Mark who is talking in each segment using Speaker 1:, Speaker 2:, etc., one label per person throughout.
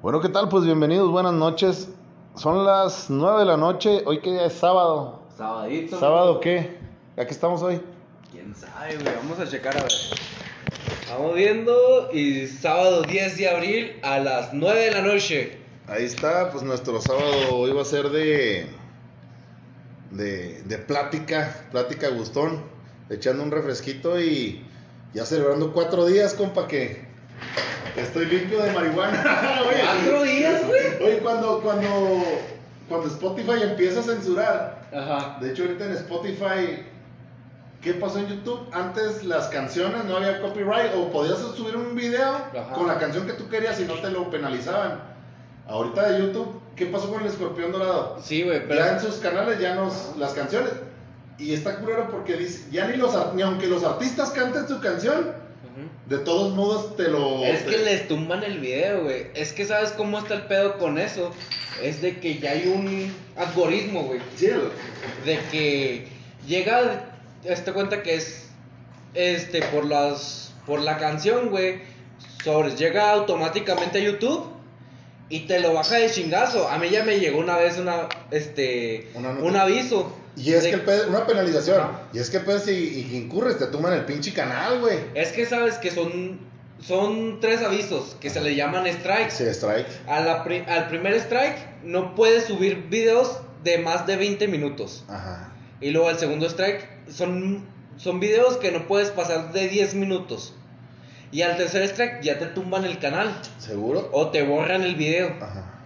Speaker 1: Bueno, ¿qué tal? Pues bienvenidos, buenas noches. Son las 9 de la noche, hoy que día es sábado.
Speaker 2: Sabadito.
Speaker 1: ¿Sábado qué? ¿A qué estamos hoy?
Speaker 2: ¿Quién sabe, güey? Vamos a checar a ver. Vamos viendo y sábado 10 de abril a las 9 de la noche.
Speaker 1: Ahí está, pues nuestro sábado hoy va a ser de, de, de plática, plática gustón, echando un refresquito y ya celebrando cuatro días, compa, que estoy limpio de marihuana. Oye,
Speaker 2: ¿Cuatro días, güey?
Speaker 1: Oye, cuando, cuando, cuando Spotify empieza a censurar,
Speaker 2: Ajá.
Speaker 1: de hecho ahorita en Spotify, ¿qué pasó en YouTube? Antes las canciones no había copyright o podías subir un video
Speaker 2: Ajá.
Speaker 1: con la canción que tú querías y no te lo penalizaban. Ahorita de YouTube, ¿qué pasó con el escorpión dorado?
Speaker 2: Sí, güey, pero.
Speaker 1: Ya en sus canales ya nos las canciones. Y está culero porque dice, ya ni los ni aunque los artistas canten su canción, De todos modos te lo
Speaker 2: Es
Speaker 1: te-
Speaker 2: que les tumban el video, güey. Es que sabes cómo está el pedo con eso. Es de que ya hay un algoritmo, güey.
Speaker 1: Sí,
Speaker 2: de que llega esta cuenta que es este por las por la canción, güey, sobre llega automáticamente a YouTube y te lo baja de chingazo. A mí ya me llegó una vez una este
Speaker 1: Una
Speaker 2: un aviso.
Speaker 1: Y es
Speaker 2: de-
Speaker 1: que el pedo- una penalización. Y es que pues si y incurres, te tumban el pinche canal, güey.
Speaker 2: es que sabes que son son tres avisos que se le llaman strikes.
Speaker 1: Sí, strike.
Speaker 2: A la pri- al primer strike no puedes subir videos de más de 20 minutos.
Speaker 1: Ajá.
Speaker 2: Y luego el segundo strike son, son videos que no puedes pasar de 10 minutos. Y al tercer strike ya te tumban el canal
Speaker 1: ¿Seguro?
Speaker 2: o te borran el video.
Speaker 1: Ajá.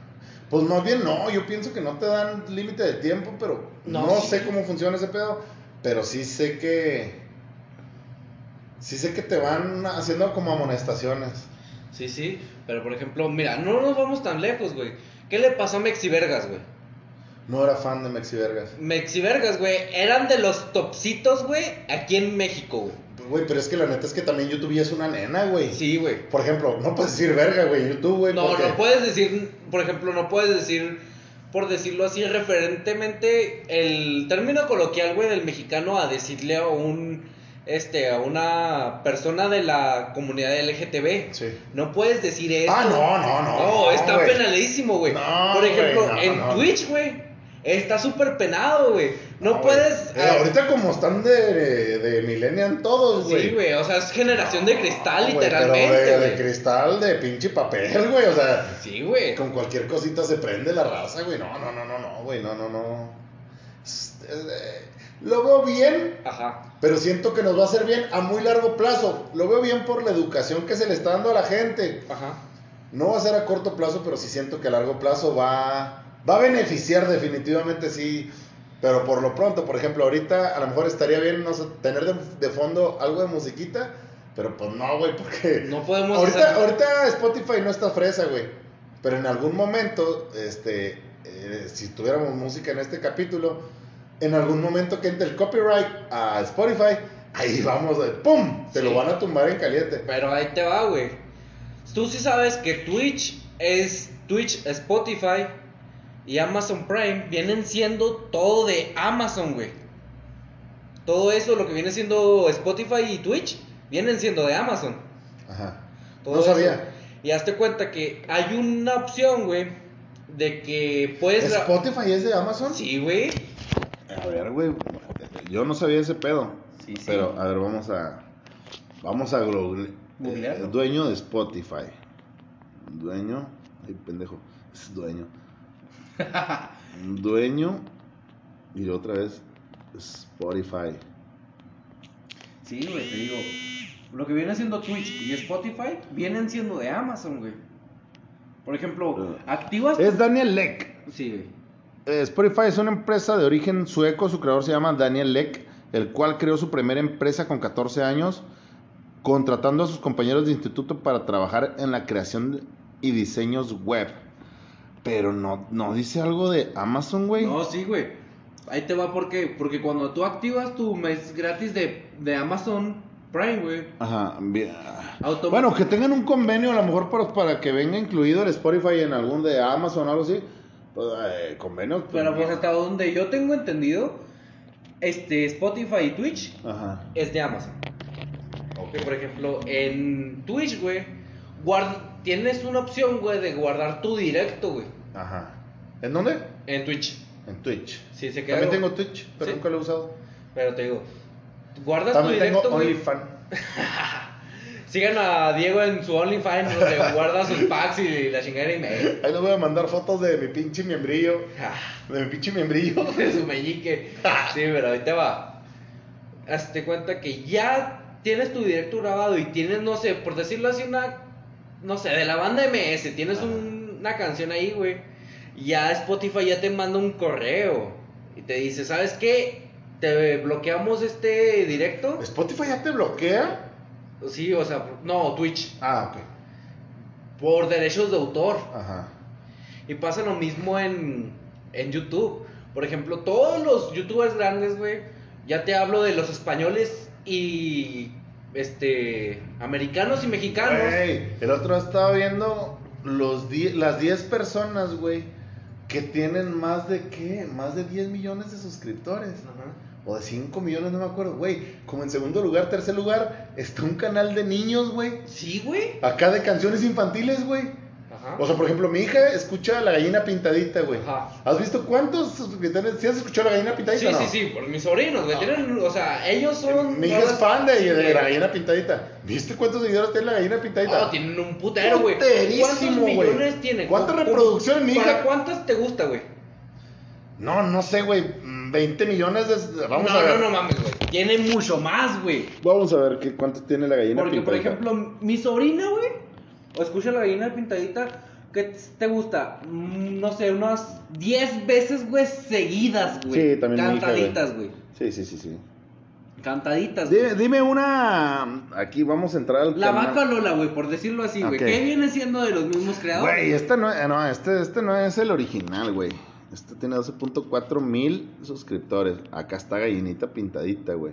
Speaker 1: Pues más bien no, yo pienso que no te dan límite de tiempo, pero no,
Speaker 2: No, sí.
Speaker 1: sé cómo funciona ese pedo, pero sí sé que sí sé que te van haciendo como amonestaciones.
Speaker 2: Sí, sí. Pero por ejemplo, mira, no nos vamos tan lejos, güey. ¿Qué le pasó a Mexi Vergas, güey?
Speaker 1: No era fan de Mexi Vergas.
Speaker 2: Mexi Vergas, güey, eran de los topsitos, güey, aquí en México, güey.
Speaker 1: Güey, pero es que la neta es que también YouTube ya es una nena, güey.
Speaker 2: Sí, güey.
Speaker 1: Por ejemplo, no puedes decir verga, güey, YouTube, güey.
Speaker 2: No,
Speaker 1: porque-
Speaker 2: no puedes decir, por ejemplo, no puedes decir, por decirlo así, referentemente, el término coloquial, güey, del mexicano a decirle a un, este, a una persona de la comunidad LGTB.
Speaker 1: Sí.
Speaker 2: No puedes decir eso.
Speaker 1: Ah, no, no, no,
Speaker 2: No, está
Speaker 1: güey.
Speaker 2: penadísimo, güey.
Speaker 1: No,
Speaker 2: por ejemplo,
Speaker 1: no,
Speaker 2: en. Twitch, güey, está súper penado, güey. No,
Speaker 1: güey.
Speaker 2: puedes...
Speaker 1: Eh,
Speaker 2: ah,
Speaker 1: ahorita como están de, de millennial todos, güey.
Speaker 2: Sí, güey, o sea, es generación de cristal, literalmente,
Speaker 1: Pero de, de cristal, de pinche papel, güey. O sea,
Speaker 2: Sí, güey.
Speaker 1: con cualquier cosita se prende la raza, güey. No, no, no, no, no, güey. No, no, no. Es- eh, Lo veo bien,
Speaker 2: Ajá.
Speaker 1: pero siento que nos va a hacer bien a muy largo plazo. Lo veo bien por la educación que se le está dando a la gente.
Speaker 2: Ajá.
Speaker 1: No va a ser a corto plazo, pero sí siento que a largo plazo va, va a beneficiar definitivamente, sí. Pero por lo pronto, por ejemplo, ahorita a lo mejor estaría bien no sé, tener de, de fondo algo de musiquita, pero pues no, güey, porque
Speaker 2: No podemos
Speaker 1: ahorita,
Speaker 2: hacer-
Speaker 1: ahorita Spotify no está fresa, güey. Pero en algún momento, este, eh, si tuviéramos música en este capítulo, en algún momento que entre el copyright a Spotify, ahí vamos, ¡pum! Te lo van a tumbar en caliente.
Speaker 2: Pero ahí te va, güey. Tú sí sabes que Twitch es Twitch, Spotify y Amazon Prime vienen siendo todo de Amazon, güey. Todo eso, lo que viene siendo Spotify y Twitch, vienen siendo de Amazon.
Speaker 1: Ajá.
Speaker 2: Todo
Speaker 1: no
Speaker 2: eso.
Speaker 1: sabía.
Speaker 2: Y hazte cuenta que hay una opción, güey, de que puedes...
Speaker 1: ¿Spotify es de Amazon?
Speaker 2: Sí, güey.
Speaker 1: A ver, güey. Yo no sabía ese pedo.
Speaker 2: Sí, sí.
Speaker 1: Pero, a ver, vamos a. Vamos a eh, dueño de Spotify. Dueño. Ay, pendejo. Es dueño. dueño. Y otra vez. Spotify.
Speaker 2: Sí, güey, te digo. Lo que viene siendo Twitch y Spotify vienen siendo de Amazon, güey. Por ejemplo, activas.
Speaker 1: Es Daniel Leck.
Speaker 2: Sí, güey.
Speaker 1: Eh, Spotify es una empresa de origen sueco, su creador se llama Daniel Leck, el cual creó su primera empresa con 14 años, contratando a sus compañeros de instituto para trabajar en la creación y diseños web. Pero no, no dice algo de Amazon, güey.
Speaker 2: No, sí, güey. Ahí te va, ¿por qué? Porque cuando tú activas tu mes gratis de, de Amazon Prime, güey.
Speaker 1: Ajá, bien. Bueno, que tengan un convenio a lo mejor para, para que venga incluido el Spotify en algún de Amazon o algo así. Pues, eh, convenios. pues,
Speaker 2: Pero pues hasta donde yo tengo entendido, este Spotify y Twitch
Speaker 1: Ajá.
Speaker 2: es de Amazon. Que por ejemplo, en Twitch, güey, guard- tienes una opción, güey, de guardar tu directo, güey,
Speaker 1: Ajá. ¿En dónde?
Speaker 2: en Twitch.
Speaker 1: En Twitch.
Speaker 2: Sí, se queda.
Speaker 1: También tengo Twitch, pero
Speaker 2: Sí.
Speaker 1: nunca lo he usado.
Speaker 2: Pero te digo, guardas
Speaker 1: También
Speaker 2: tu
Speaker 1: tengo
Speaker 2: directo, güey.
Speaker 1: OnlyFans.
Speaker 2: Sigan a Diego en su OnlyFans, donde guarda sus packs y la chingada y medio.
Speaker 1: Ahí les voy a mandar fotos de mi pinche miembrillo.
Speaker 2: Ah,
Speaker 1: De mi pinche miembrillo.
Speaker 2: de su meñique. Sí, pero te va. Hazte cuenta que ya tienes tu directo grabado y tienes, no sé, por decirlo así, una. No sé, de la banda MS, tienes un- una canción ahí, güey. Ya Spotify ya te manda un correo y te dice, ¿sabes qué? Te bloqueamos este directo.
Speaker 1: ¿Spotify ya te bloquea?
Speaker 2: Sí, o sea, no, Twitch.
Speaker 1: Ah, ok.
Speaker 2: Por derechos de autor.
Speaker 1: Ajá.
Speaker 2: Y pasa lo mismo en, en YouTube. Por ejemplo, todos los youtubers grandes, güey, ya te hablo de los españoles y este americanos y mexicanos.
Speaker 1: Güey, el otro estaba viendo los die- las 10 personas, güey, que tienen más de qué? Más de 10 millones de suscriptores.
Speaker 2: Ajá.
Speaker 1: O de 5 millones, no me acuerdo, güey. Como en segundo lugar, tercer lugar, está un canal de niños, güey.
Speaker 2: Sí, güey.
Speaker 1: Acá de canciones infantiles, güey.
Speaker 2: Ajá.
Speaker 1: O sea, por ejemplo, mi hija escucha La Gallina Pintadita, güey.
Speaker 2: Ajá.
Speaker 1: ¿Has visto cuántos suscriptores? ¿Sí has escuchado La Gallina Pintadita
Speaker 2: Sí,
Speaker 1: no?
Speaker 2: sí, sí, por mis sobrinos, güey.
Speaker 1: Ah.
Speaker 2: Tienen, o sea, ellos son.
Speaker 1: Mi hija es fan de. La Gallina Pintadita. ¿Viste cuántos seguidores tiene La Gallina Pintadita?
Speaker 2: No, tienen un putero, güey.
Speaker 1: Puterísimo,
Speaker 2: ¿Cuántos
Speaker 1: güey.
Speaker 2: millones tienen?
Speaker 1: ¿Cuántas
Speaker 2: ¿Cómo-
Speaker 1: reproducciones, mi
Speaker 2: ¿Para
Speaker 1: hija?
Speaker 2: cuántas te gusta, güey?
Speaker 1: No, no sé, güey. mm, 20 millones de... Vamos
Speaker 2: no,
Speaker 1: a ver.
Speaker 2: no, no mames, güey. Tiene mucho más, güey.
Speaker 1: Vamos a ver qué, cuánto tiene La Gallina
Speaker 2: Porque, por
Speaker 1: Pintadita.
Speaker 2: ejemplo, mi sobrina, güey, o escucha la gallina pintadita, ¿qué te gusta? Mm, No sé, unas 10 veces, güey, seguidas, güey.
Speaker 1: Sí, también.
Speaker 2: Cantaditas, güey.
Speaker 1: Sí, sí, sí, sí.
Speaker 2: Cantaditas, güey.
Speaker 1: Dime, dime una... Aquí vamos a entrar al
Speaker 2: La
Speaker 1: tema.
Speaker 2: vaca Lola, güey, por decirlo así, güey. ¿Qué viene siendo de los mismos creadores?
Speaker 1: Güey, este no, no, este, este no es el original, güey. Este tiene 12.4 mil suscriptores. Acá está gallinita pintadita, güey.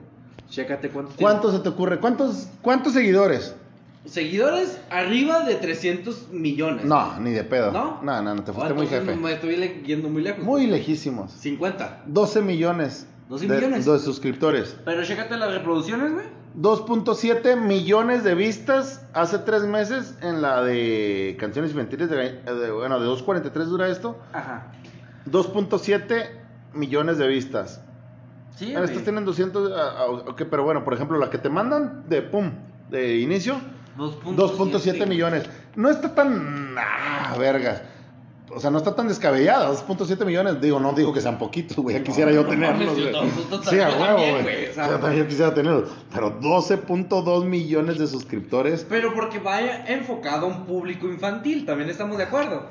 Speaker 2: Chécate cuántos.
Speaker 1: ¿Cuánto se te ocurre? ¿Cuántos, cuántos seguidores?
Speaker 2: Seguidores arriba de 300 millones.
Speaker 1: No, ni de pedo.
Speaker 2: ¿No?
Speaker 1: No, no, no, te fuiste
Speaker 2: Ah,
Speaker 1: muy jefe.
Speaker 2: Me estoy yendo muy lejos.
Speaker 1: Muy lejísimos.
Speaker 2: 50.
Speaker 1: 12 millones.
Speaker 2: 12
Speaker 1: de,
Speaker 2: millones.
Speaker 1: de suscriptores.
Speaker 2: Pero chécate las reproducciones, güey.
Speaker 1: 2.7 millones de vistas hace tres meses en la de canciones infantiles de, de- bueno, de 2.43 dura esto.
Speaker 2: Ajá.
Speaker 1: 2.7 millones de vistas.
Speaker 2: Sí,
Speaker 1: Estas tienen 200, ah, ah, ok, pero bueno, por ejemplo, la que te mandan de pum, de inicio, 2.7 millones. No está tan, ah, vergas. O sea, no está tan descabellada, 2.7 millones. Digo, no digo que sean poquitos, güey, ya quisiera yo
Speaker 2: no
Speaker 1: tenerlos, Sí, a
Speaker 2: también,
Speaker 1: huevo,
Speaker 2: güey,
Speaker 1: güey.
Speaker 2: o sea,
Speaker 1: Yo también quisiera tenerlos. Pero 12.2 millones de suscriptores.
Speaker 2: Pero porque vaya enfocado a un público infantil, también estamos de acuerdo.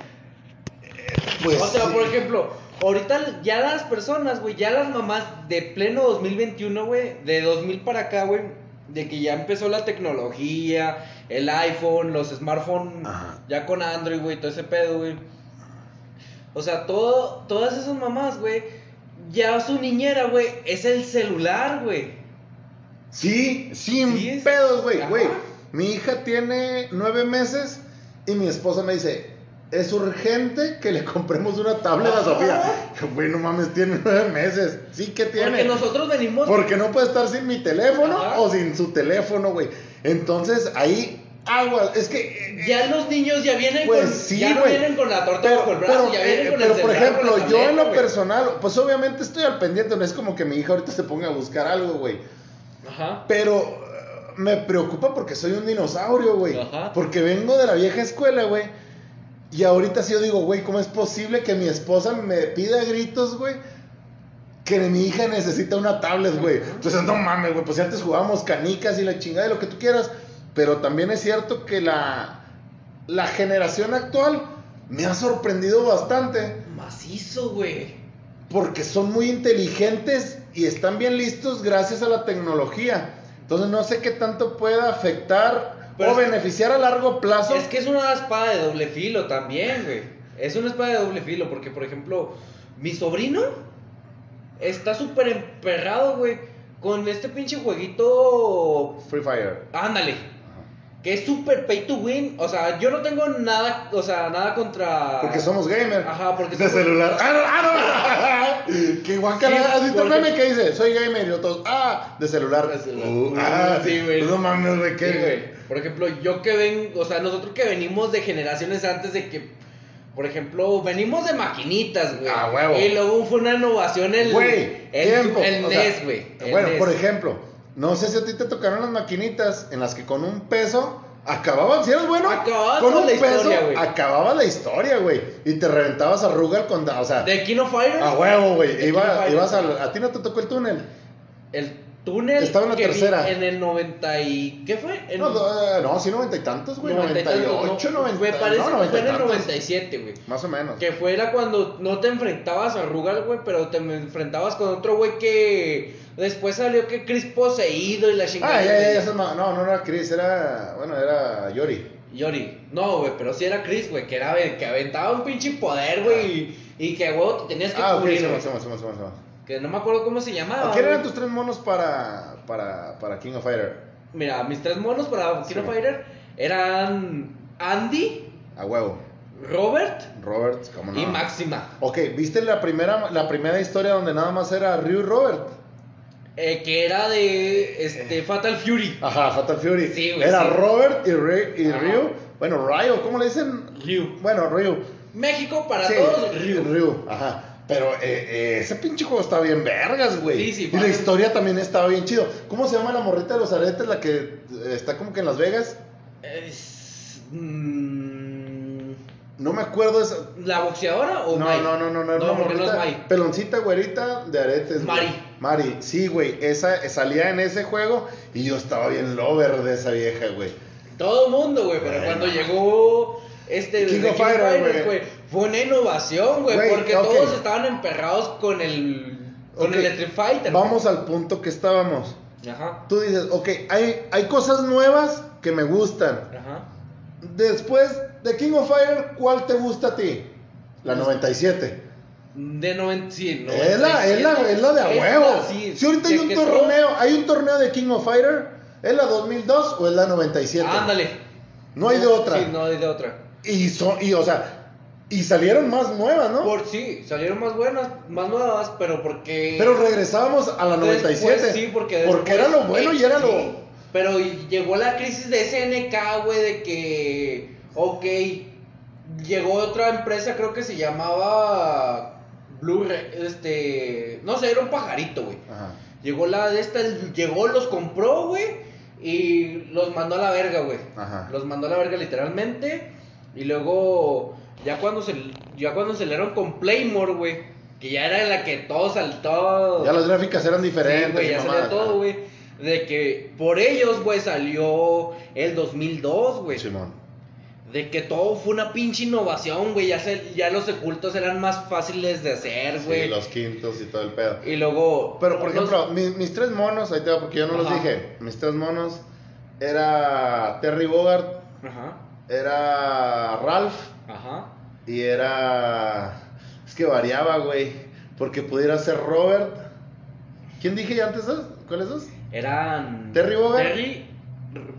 Speaker 1: Pues,
Speaker 2: o sea,
Speaker 1: sí.
Speaker 2: por ejemplo, ahorita ya las personas, güey, ya las mamás de pleno 2021, güey, de 2000 para acá, güey, de que ya empezó la tecnología, el iPhone, los smartphones, ya con Android, güey, todo ese pedo, güey. O sea, todo, todas esas mamás, güey, ya su niñera, güey, es el celular, güey.
Speaker 1: Sí, sin
Speaker 2: Sí,
Speaker 1: pedos, güey, güey. Mi hija tiene nueve meses y mi esposa me dice, es urgente que le compremos una tablet a. Sofía. Güey, no mames, tiene nueve meses. Sí que tiene.
Speaker 2: Porque nosotros venimos...
Speaker 1: Porque no puede estar sin mi teléfono
Speaker 2: Ajá.
Speaker 1: o sin su teléfono, güey. Entonces, ahí, agua. Es que... eh,
Speaker 2: Ya los niños ya vienen
Speaker 1: Pues
Speaker 2: con...
Speaker 1: sí,
Speaker 2: ya no vienen con la torta
Speaker 1: Pero,
Speaker 2: bajo el brazo,
Speaker 1: pero,
Speaker 2: ya vienen
Speaker 1: eh,
Speaker 2: con
Speaker 1: pero,
Speaker 2: el
Speaker 1: por ejemplo,
Speaker 2: con
Speaker 1: yo en lo personal, pues obviamente estoy al pendiente, no es como que mi hija ahorita se ponga a buscar algo, güey.
Speaker 2: Ajá.
Speaker 1: Pero eh, me preocupa porque soy un dinosaurio, güey.
Speaker 2: Ajá.
Speaker 1: Porque vengo de la vieja escuela, güey. Y ahorita sí yo digo, güey, ¿cómo es posible que mi esposa me pida gritos, güey? Que mi hija necesita una tablet, güey. Entonces, no mames, güey. Pues si antes jugábamos canicas y la chingada de lo que tú quieras. Pero también es cierto que la, la generación actual me ha sorprendido bastante.
Speaker 2: Macizo, güey.
Speaker 1: Porque son muy inteligentes y están bien listos gracias a la tecnología. Entonces no sé qué tanto pueda afectar
Speaker 2: Pero
Speaker 1: o beneficiar a largo plazo.
Speaker 2: Es que es una espada de doble filo también, güey. Es una espada de doble filo porque, por ejemplo, mi sobrino está súper emperrado, güey, con este pinche jueguito...
Speaker 1: Free Fire.
Speaker 2: Ándale. Que es super pay to win. O sea, yo no tengo nada, o sea, nada contra.
Speaker 1: Porque somos gamer.
Speaker 2: Ajá, porque
Speaker 1: De
Speaker 2: somos-
Speaker 1: celular. ¡Ah, no! ¡Ah, no! que guacala.
Speaker 2: Sí,
Speaker 1: ¿Has visto el
Speaker 2: porque-
Speaker 1: meme que dice? Soy gamer. Y todos, ¡ah! De celular.
Speaker 2: De celular.
Speaker 1: Uh, ¡ah!
Speaker 2: sí, güey.
Speaker 1: No mames, güey. ¿qué?
Speaker 2: Sí, güey. Por ejemplo, yo que ven, o sea, nosotros que venimos de generaciones antes de que, por ejemplo, venimos de maquinitas, güey.
Speaker 1: Ah, huevo.
Speaker 2: Y luego fue una innovación el,
Speaker 1: Güey,
Speaker 2: el,
Speaker 1: tiempo.
Speaker 2: el NES, güey.
Speaker 1: Bueno,
Speaker 2: NES.
Speaker 1: por ejemplo, no sé si a ti te tocaron las maquinitas en las que con un peso acababan, si eras bueno,
Speaker 2: Acababa
Speaker 1: con un
Speaker 2: la
Speaker 1: peso
Speaker 2: historia,
Speaker 1: la historia, güey. Y te reventabas a Rugal con, o sea,
Speaker 2: De King of Fighters.
Speaker 1: a huevo, güey. Iba, ibas a, a ti no te tocó el túnel.
Speaker 2: El túnel.
Speaker 1: Estaba en la tercera.
Speaker 2: En el 90 y... ¿Qué fue? En
Speaker 1: No, no, no, sí, noventa y tantos, güey.
Speaker 2: 90 y tantos,
Speaker 1: 98,
Speaker 2: no,
Speaker 1: 90.
Speaker 2: Me parece
Speaker 1: no,
Speaker 2: que
Speaker 1: 90
Speaker 2: fue en el
Speaker 1: tantos.
Speaker 2: 97, güey.
Speaker 1: Más o menos.
Speaker 2: Que fue era cuando no te enfrentabas a Rugal, güey, pero te enfrentabas con otro güey que después salió que Chris poseído y la chingada.
Speaker 1: Ah, ya, ya, ya. eso No, no, no era Chris, era. Bueno, era Yori.
Speaker 2: Yori. No, güey, pero sí era Chris, güey, que era que aventaba un pinche poder, güey, y, y que, güey, te tenías que
Speaker 1: Ah,
Speaker 2: cubrir,
Speaker 1: sí,
Speaker 2: güey. Que no me acuerdo cómo se llamaba.
Speaker 1: ¿Quién
Speaker 2: güey.
Speaker 1: eran tus tres monos para, para, para King of Fighter?
Speaker 2: Mira, mis tres monos para King of. Fighter eran Andy,
Speaker 1: A huevo.
Speaker 2: Robert
Speaker 1: Robert, ¿cómo no?
Speaker 2: y Máxima.
Speaker 1: Ok, ¿viste la primera, la primera historia donde nada más era Ryu y Robert?
Speaker 2: eh, que era de este Fatal Fury.
Speaker 1: Ajá, Fatal Fury.
Speaker 2: Sí, güey,
Speaker 1: Era
Speaker 2: sí.
Speaker 1: Robert y, Ry- y. Ryu. Bueno, Ryo, ¿cómo le dicen?
Speaker 2: Ryu.
Speaker 1: Bueno, Ryu.
Speaker 2: México para
Speaker 1: Sí,
Speaker 2: todos, Ryu.
Speaker 1: Ryu, ajá. Pero eh, eh, ese pinche juego está bien vergas, güey.
Speaker 2: Sí, sí,
Speaker 1: y la historia también estaba bien chido. ¿Cómo se llama la morrita de los aretes, la que eh, está como que en Las Vegas?
Speaker 2: Es- mm,
Speaker 1: No me acuerdo esa.
Speaker 2: ¿La boxeadora o
Speaker 1: No, no, no, no, no,
Speaker 2: No,
Speaker 1: una
Speaker 2: porque no es
Speaker 1: morrita
Speaker 2: Mai.
Speaker 1: peloncita, güerita, de aretes. güey.
Speaker 2: Mari.
Speaker 1: Mari, sí, güey, esa salía en ese juego y yo estaba bien lover de esa vieja, güey.
Speaker 2: Todo mundo, güey, pero
Speaker 1: Bueno.
Speaker 2: cuando llegó este
Speaker 1: King
Speaker 2: de
Speaker 1: of Fighters, güey.
Speaker 2: fue una innovación, güey, porque todos estaban emperrados con el con el Street Fighter.
Speaker 1: Vamos al punto que estábamos.
Speaker 2: Ajá.
Speaker 1: Tú dices, ok, hay, hay cosas nuevas que me gustan.
Speaker 2: Ajá.
Speaker 1: Después de King of Fire, ¿cuál te gusta a ti? La 97.
Speaker 2: De 90, sí,
Speaker 1: Es la, es la, es la de a huevo.
Speaker 2: sí,
Speaker 1: si ahorita hay
Speaker 2: de
Speaker 1: un torneo, hay un torneo de King of Fighter, ¿es la 2002 o es la 97?
Speaker 2: Ándale.
Speaker 1: No hay de otra.
Speaker 2: Sí, no hay de otra.
Speaker 1: Y son, y o sea, y salieron más nuevas, ¿no?
Speaker 2: Por sí, salieron más buenas, más nuevas, pero porque
Speaker 1: Pero regresábamos a la 97.
Speaker 2: Después, sí, porque
Speaker 1: Porque era lo bueno y era
Speaker 2: sí,
Speaker 1: lo.
Speaker 2: Pero llegó la crisis de SNK, güey, de que, ok, llegó otra empresa, creo que se llamaba Blue, este, no sé, era un pajarito, güey.
Speaker 1: Ajá.
Speaker 2: Llegó la de esta, llegó, los compró, güey, y los mandó a la verga, güey.
Speaker 1: Ajá.
Speaker 2: Los mandó a la verga literalmente, y luego, ya cuando se, ya cuando se salieron con Playmore, güey, que ya era la que todo saltó.
Speaker 1: Ya las gráficas eran
Speaker 2: Sí,
Speaker 1: diferentes.
Speaker 2: güey,
Speaker 1: y
Speaker 2: ya salió todo, güey. De que por ellos, güey, salió el 2002, güey.
Speaker 1: Simón.
Speaker 2: De que todo fue una pinche innovación, güey. Ya, se- ya los ocultos eran más fáciles de hacer, güey.
Speaker 1: Sí, los quintos y todo el pedo.
Speaker 2: Y luego.
Speaker 1: Pero por
Speaker 2: los-
Speaker 1: ejemplo, mi- mis, tres monos, ahí te va, porque yo no los dije. Mis tres monos era Terry Bogart,
Speaker 2: Ajá,
Speaker 1: era Ralph
Speaker 2: ajá.
Speaker 1: y era. Es que variaba, güey. Porque pudiera ser Robert. ¿Quién dije ya antes? dos? ¿Cuáles dos?
Speaker 2: Eran.
Speaker 1: Terry Bogart.
Speaker 2: Terry,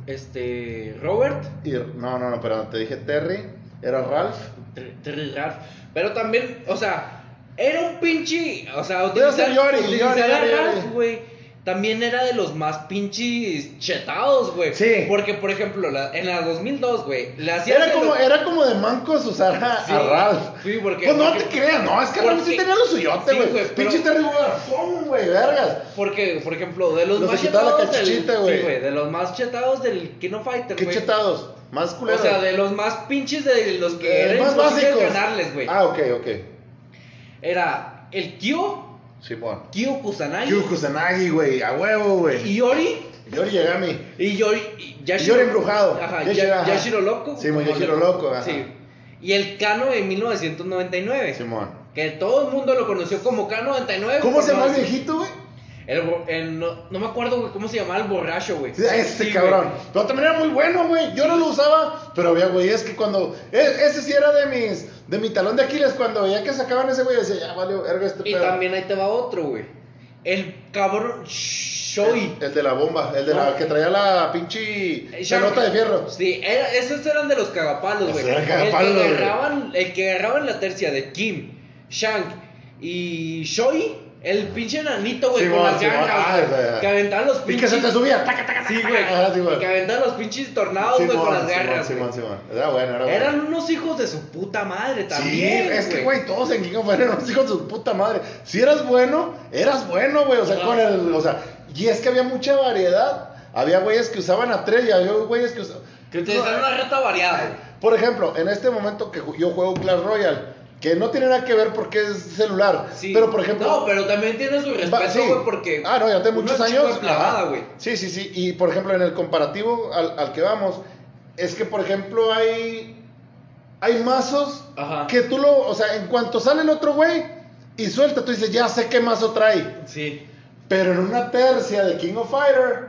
Speaker 2: este. Robert.
Speaker 1: Y, no, no, no, pero te dije Terry. Era Ralph.
Speaker 2: Ter- Terry Ralph. Pero también, o sea, era un pinche. O sea, utilizar, utilizar
Speaker 1: Yori,
Speaker 2: a
Speaker 1: Yori,
Speaker 2: Ralph, güey. También era de los más pinches chetados, güey.
Speaker 1: Sí.
Speaker 2: Porque, por ejemplo, la- en la 2002, güey, le hacían.
Speaker 1: Era como, era como de mancos usar a,
Speaker 2: Sí,
Speaker 1: a Ralph.
Speaker 2: sí, porque-
Speaker 1: Pues no
Speaker 2: porque-
Speaker 1: te creas, no, es que Ralph sí tenía lo suyote,
Speaker 2: sí,
Speaker 1: güey.
Speaker 2: güey, pero-
Speaker 1: Pinche Terry Bogart, ¡pum, güey! Vergas.
Speaker 2: Porque, por ejemplo, de los
Speaker 1: Los
Speaker 2: más
Speaker 1: quitaban la
Speaker 2: chetados del. Sí, güey, de los más chetados del Kino Fighter,
Speaker 1: Qué
Speaker 2: güey.
Speaker 1: chetados. Más
Speaker 2: O
Speaker 1: culeros.
Speaker 2: sea, de los más pinches de los que
Speaker 1: Eh,
Speaker 2: eran
Speaker 1: más básicos.
Speaker 2: ganarles, güey.
Speaker 1: Ah, ok, ok.
Speaker 2: Era el Kyo,
Speaker 1: Simón.
Speaker 2: Kyo Kusanagi,
Speaker 1: Kyu Kusanagi, güey, a huevo, güey.
Speaker 2: Yori.
Speaker 1: Yori Yagami.
Speaker 2: Y Yori, y Yashiro,
Speaker 1: Yori embrujado.
Speaker 2: Ajá,
Speaker 1: Yashiro,
Speaker 2: Ya-
Speaker 1: ajá.
Speaker 2: Yashiro Loco. Como
Speaker 1: Yashiro Loco, ajá.
Speaker 2: Sí. Y el Kano de 1999.
Speaker 1: Simón.
Speaker 2: Que todo el mundo lo conoció como K99.
Speaker 1: ¿Cómo se llama el viejito, güey?
Speaker 2: El, el- no, no me acuerdo güey, cómo se llamaba el borracho, güey.
Speaker 1: Sí,
Speaker 2: Sí,
Speaker 1: cabrón.
Speaker 2: güey.
Speaker 1: Pero también era muy bueno, güey. Yo no lo usaba, pero había güey, es que cuando. e- ese sí era de mis. De mi talón de Aquiles. Cuando veía que sacaban ese güey, decía, ya vale, verga este
Speaker 2: Y
Speaker 1: pedo.
Speaker 2: también ahí te va otro, güey. El cabrón Shoei.
Speaker 1: El, el de la bomba, el de la que traía la pinche
Speaker 2: Eh,
Speaker 1: pelota de fierro.
Speaker 2: Sí, era- esos eran de los cagapalos, güey. El, agarraban, el que agarraban la tercia de Kim, Shank y Shoei, el pinche nanito, güey, con
Speaker 1: Simón,
Speaker 2: las
Speaker 1: Simón.
Speaker 2: garras,
Speaker 1: Ah,
Speaker 2: güey, que aventaban los
Speaker 1: Y
Speaker 2: pinches...
Speaker 1: que se te subía. taca, taca,
Speaker 2: Sí,
Speaker 1: taca,
Speaker 2: güey.
Speaker 1: taca. Ah, sí, güey.
Speaker 2: y que aventaban los pinches tornados, güey, con las garras,
Speaker 1: Simón,
Speaker 2: güey.
Speaker 1: Simón. Era bueno, era bueno.
Speaker 2: Eran unos hijos de su puta madre también,
Speaker 1: Sí, es que, güey, todos en King of eran unos hijos de su puta madre. Si eras bueno, eras bueno, güey. O sea, con el. O sea, y es que había mucha variedad. Había güeyes que usaban a tres y había güeyes que usaban.
Speaker 2: Que utilizaban una reta variada, güey.
Speaker 1: Por ejemplo, en este momento que yo juego Clash Royale, que no tiene nada que ver porque es celular.
Speaker 2: Sí.
Speaker 1: Pero por ejemplo.
Speaker 2: No, pero también tiene su respeto,
Speaker 1: sí.
Speaker 2: güey, porque...
Speaker 1: Ah, no, ya tengo
Speaker 2: uno
Speaker 1: muchos años.
Speaker 2: clavada, güey.
Speaker 1: Sí, sí, sí. Y por ejemplo, en el comparativo al, al que vamos, es que por ejemplo hay. Hay mazos
Speaker 2: Ajá.
Speaker 1: que tú lo. O sea, en cuanto sale el otro güey y suelta, tú dices, ya sé qué mazo trae.
Speaker 2: Sí.
Speaker 1: Pero en una tercia de King of Fighter.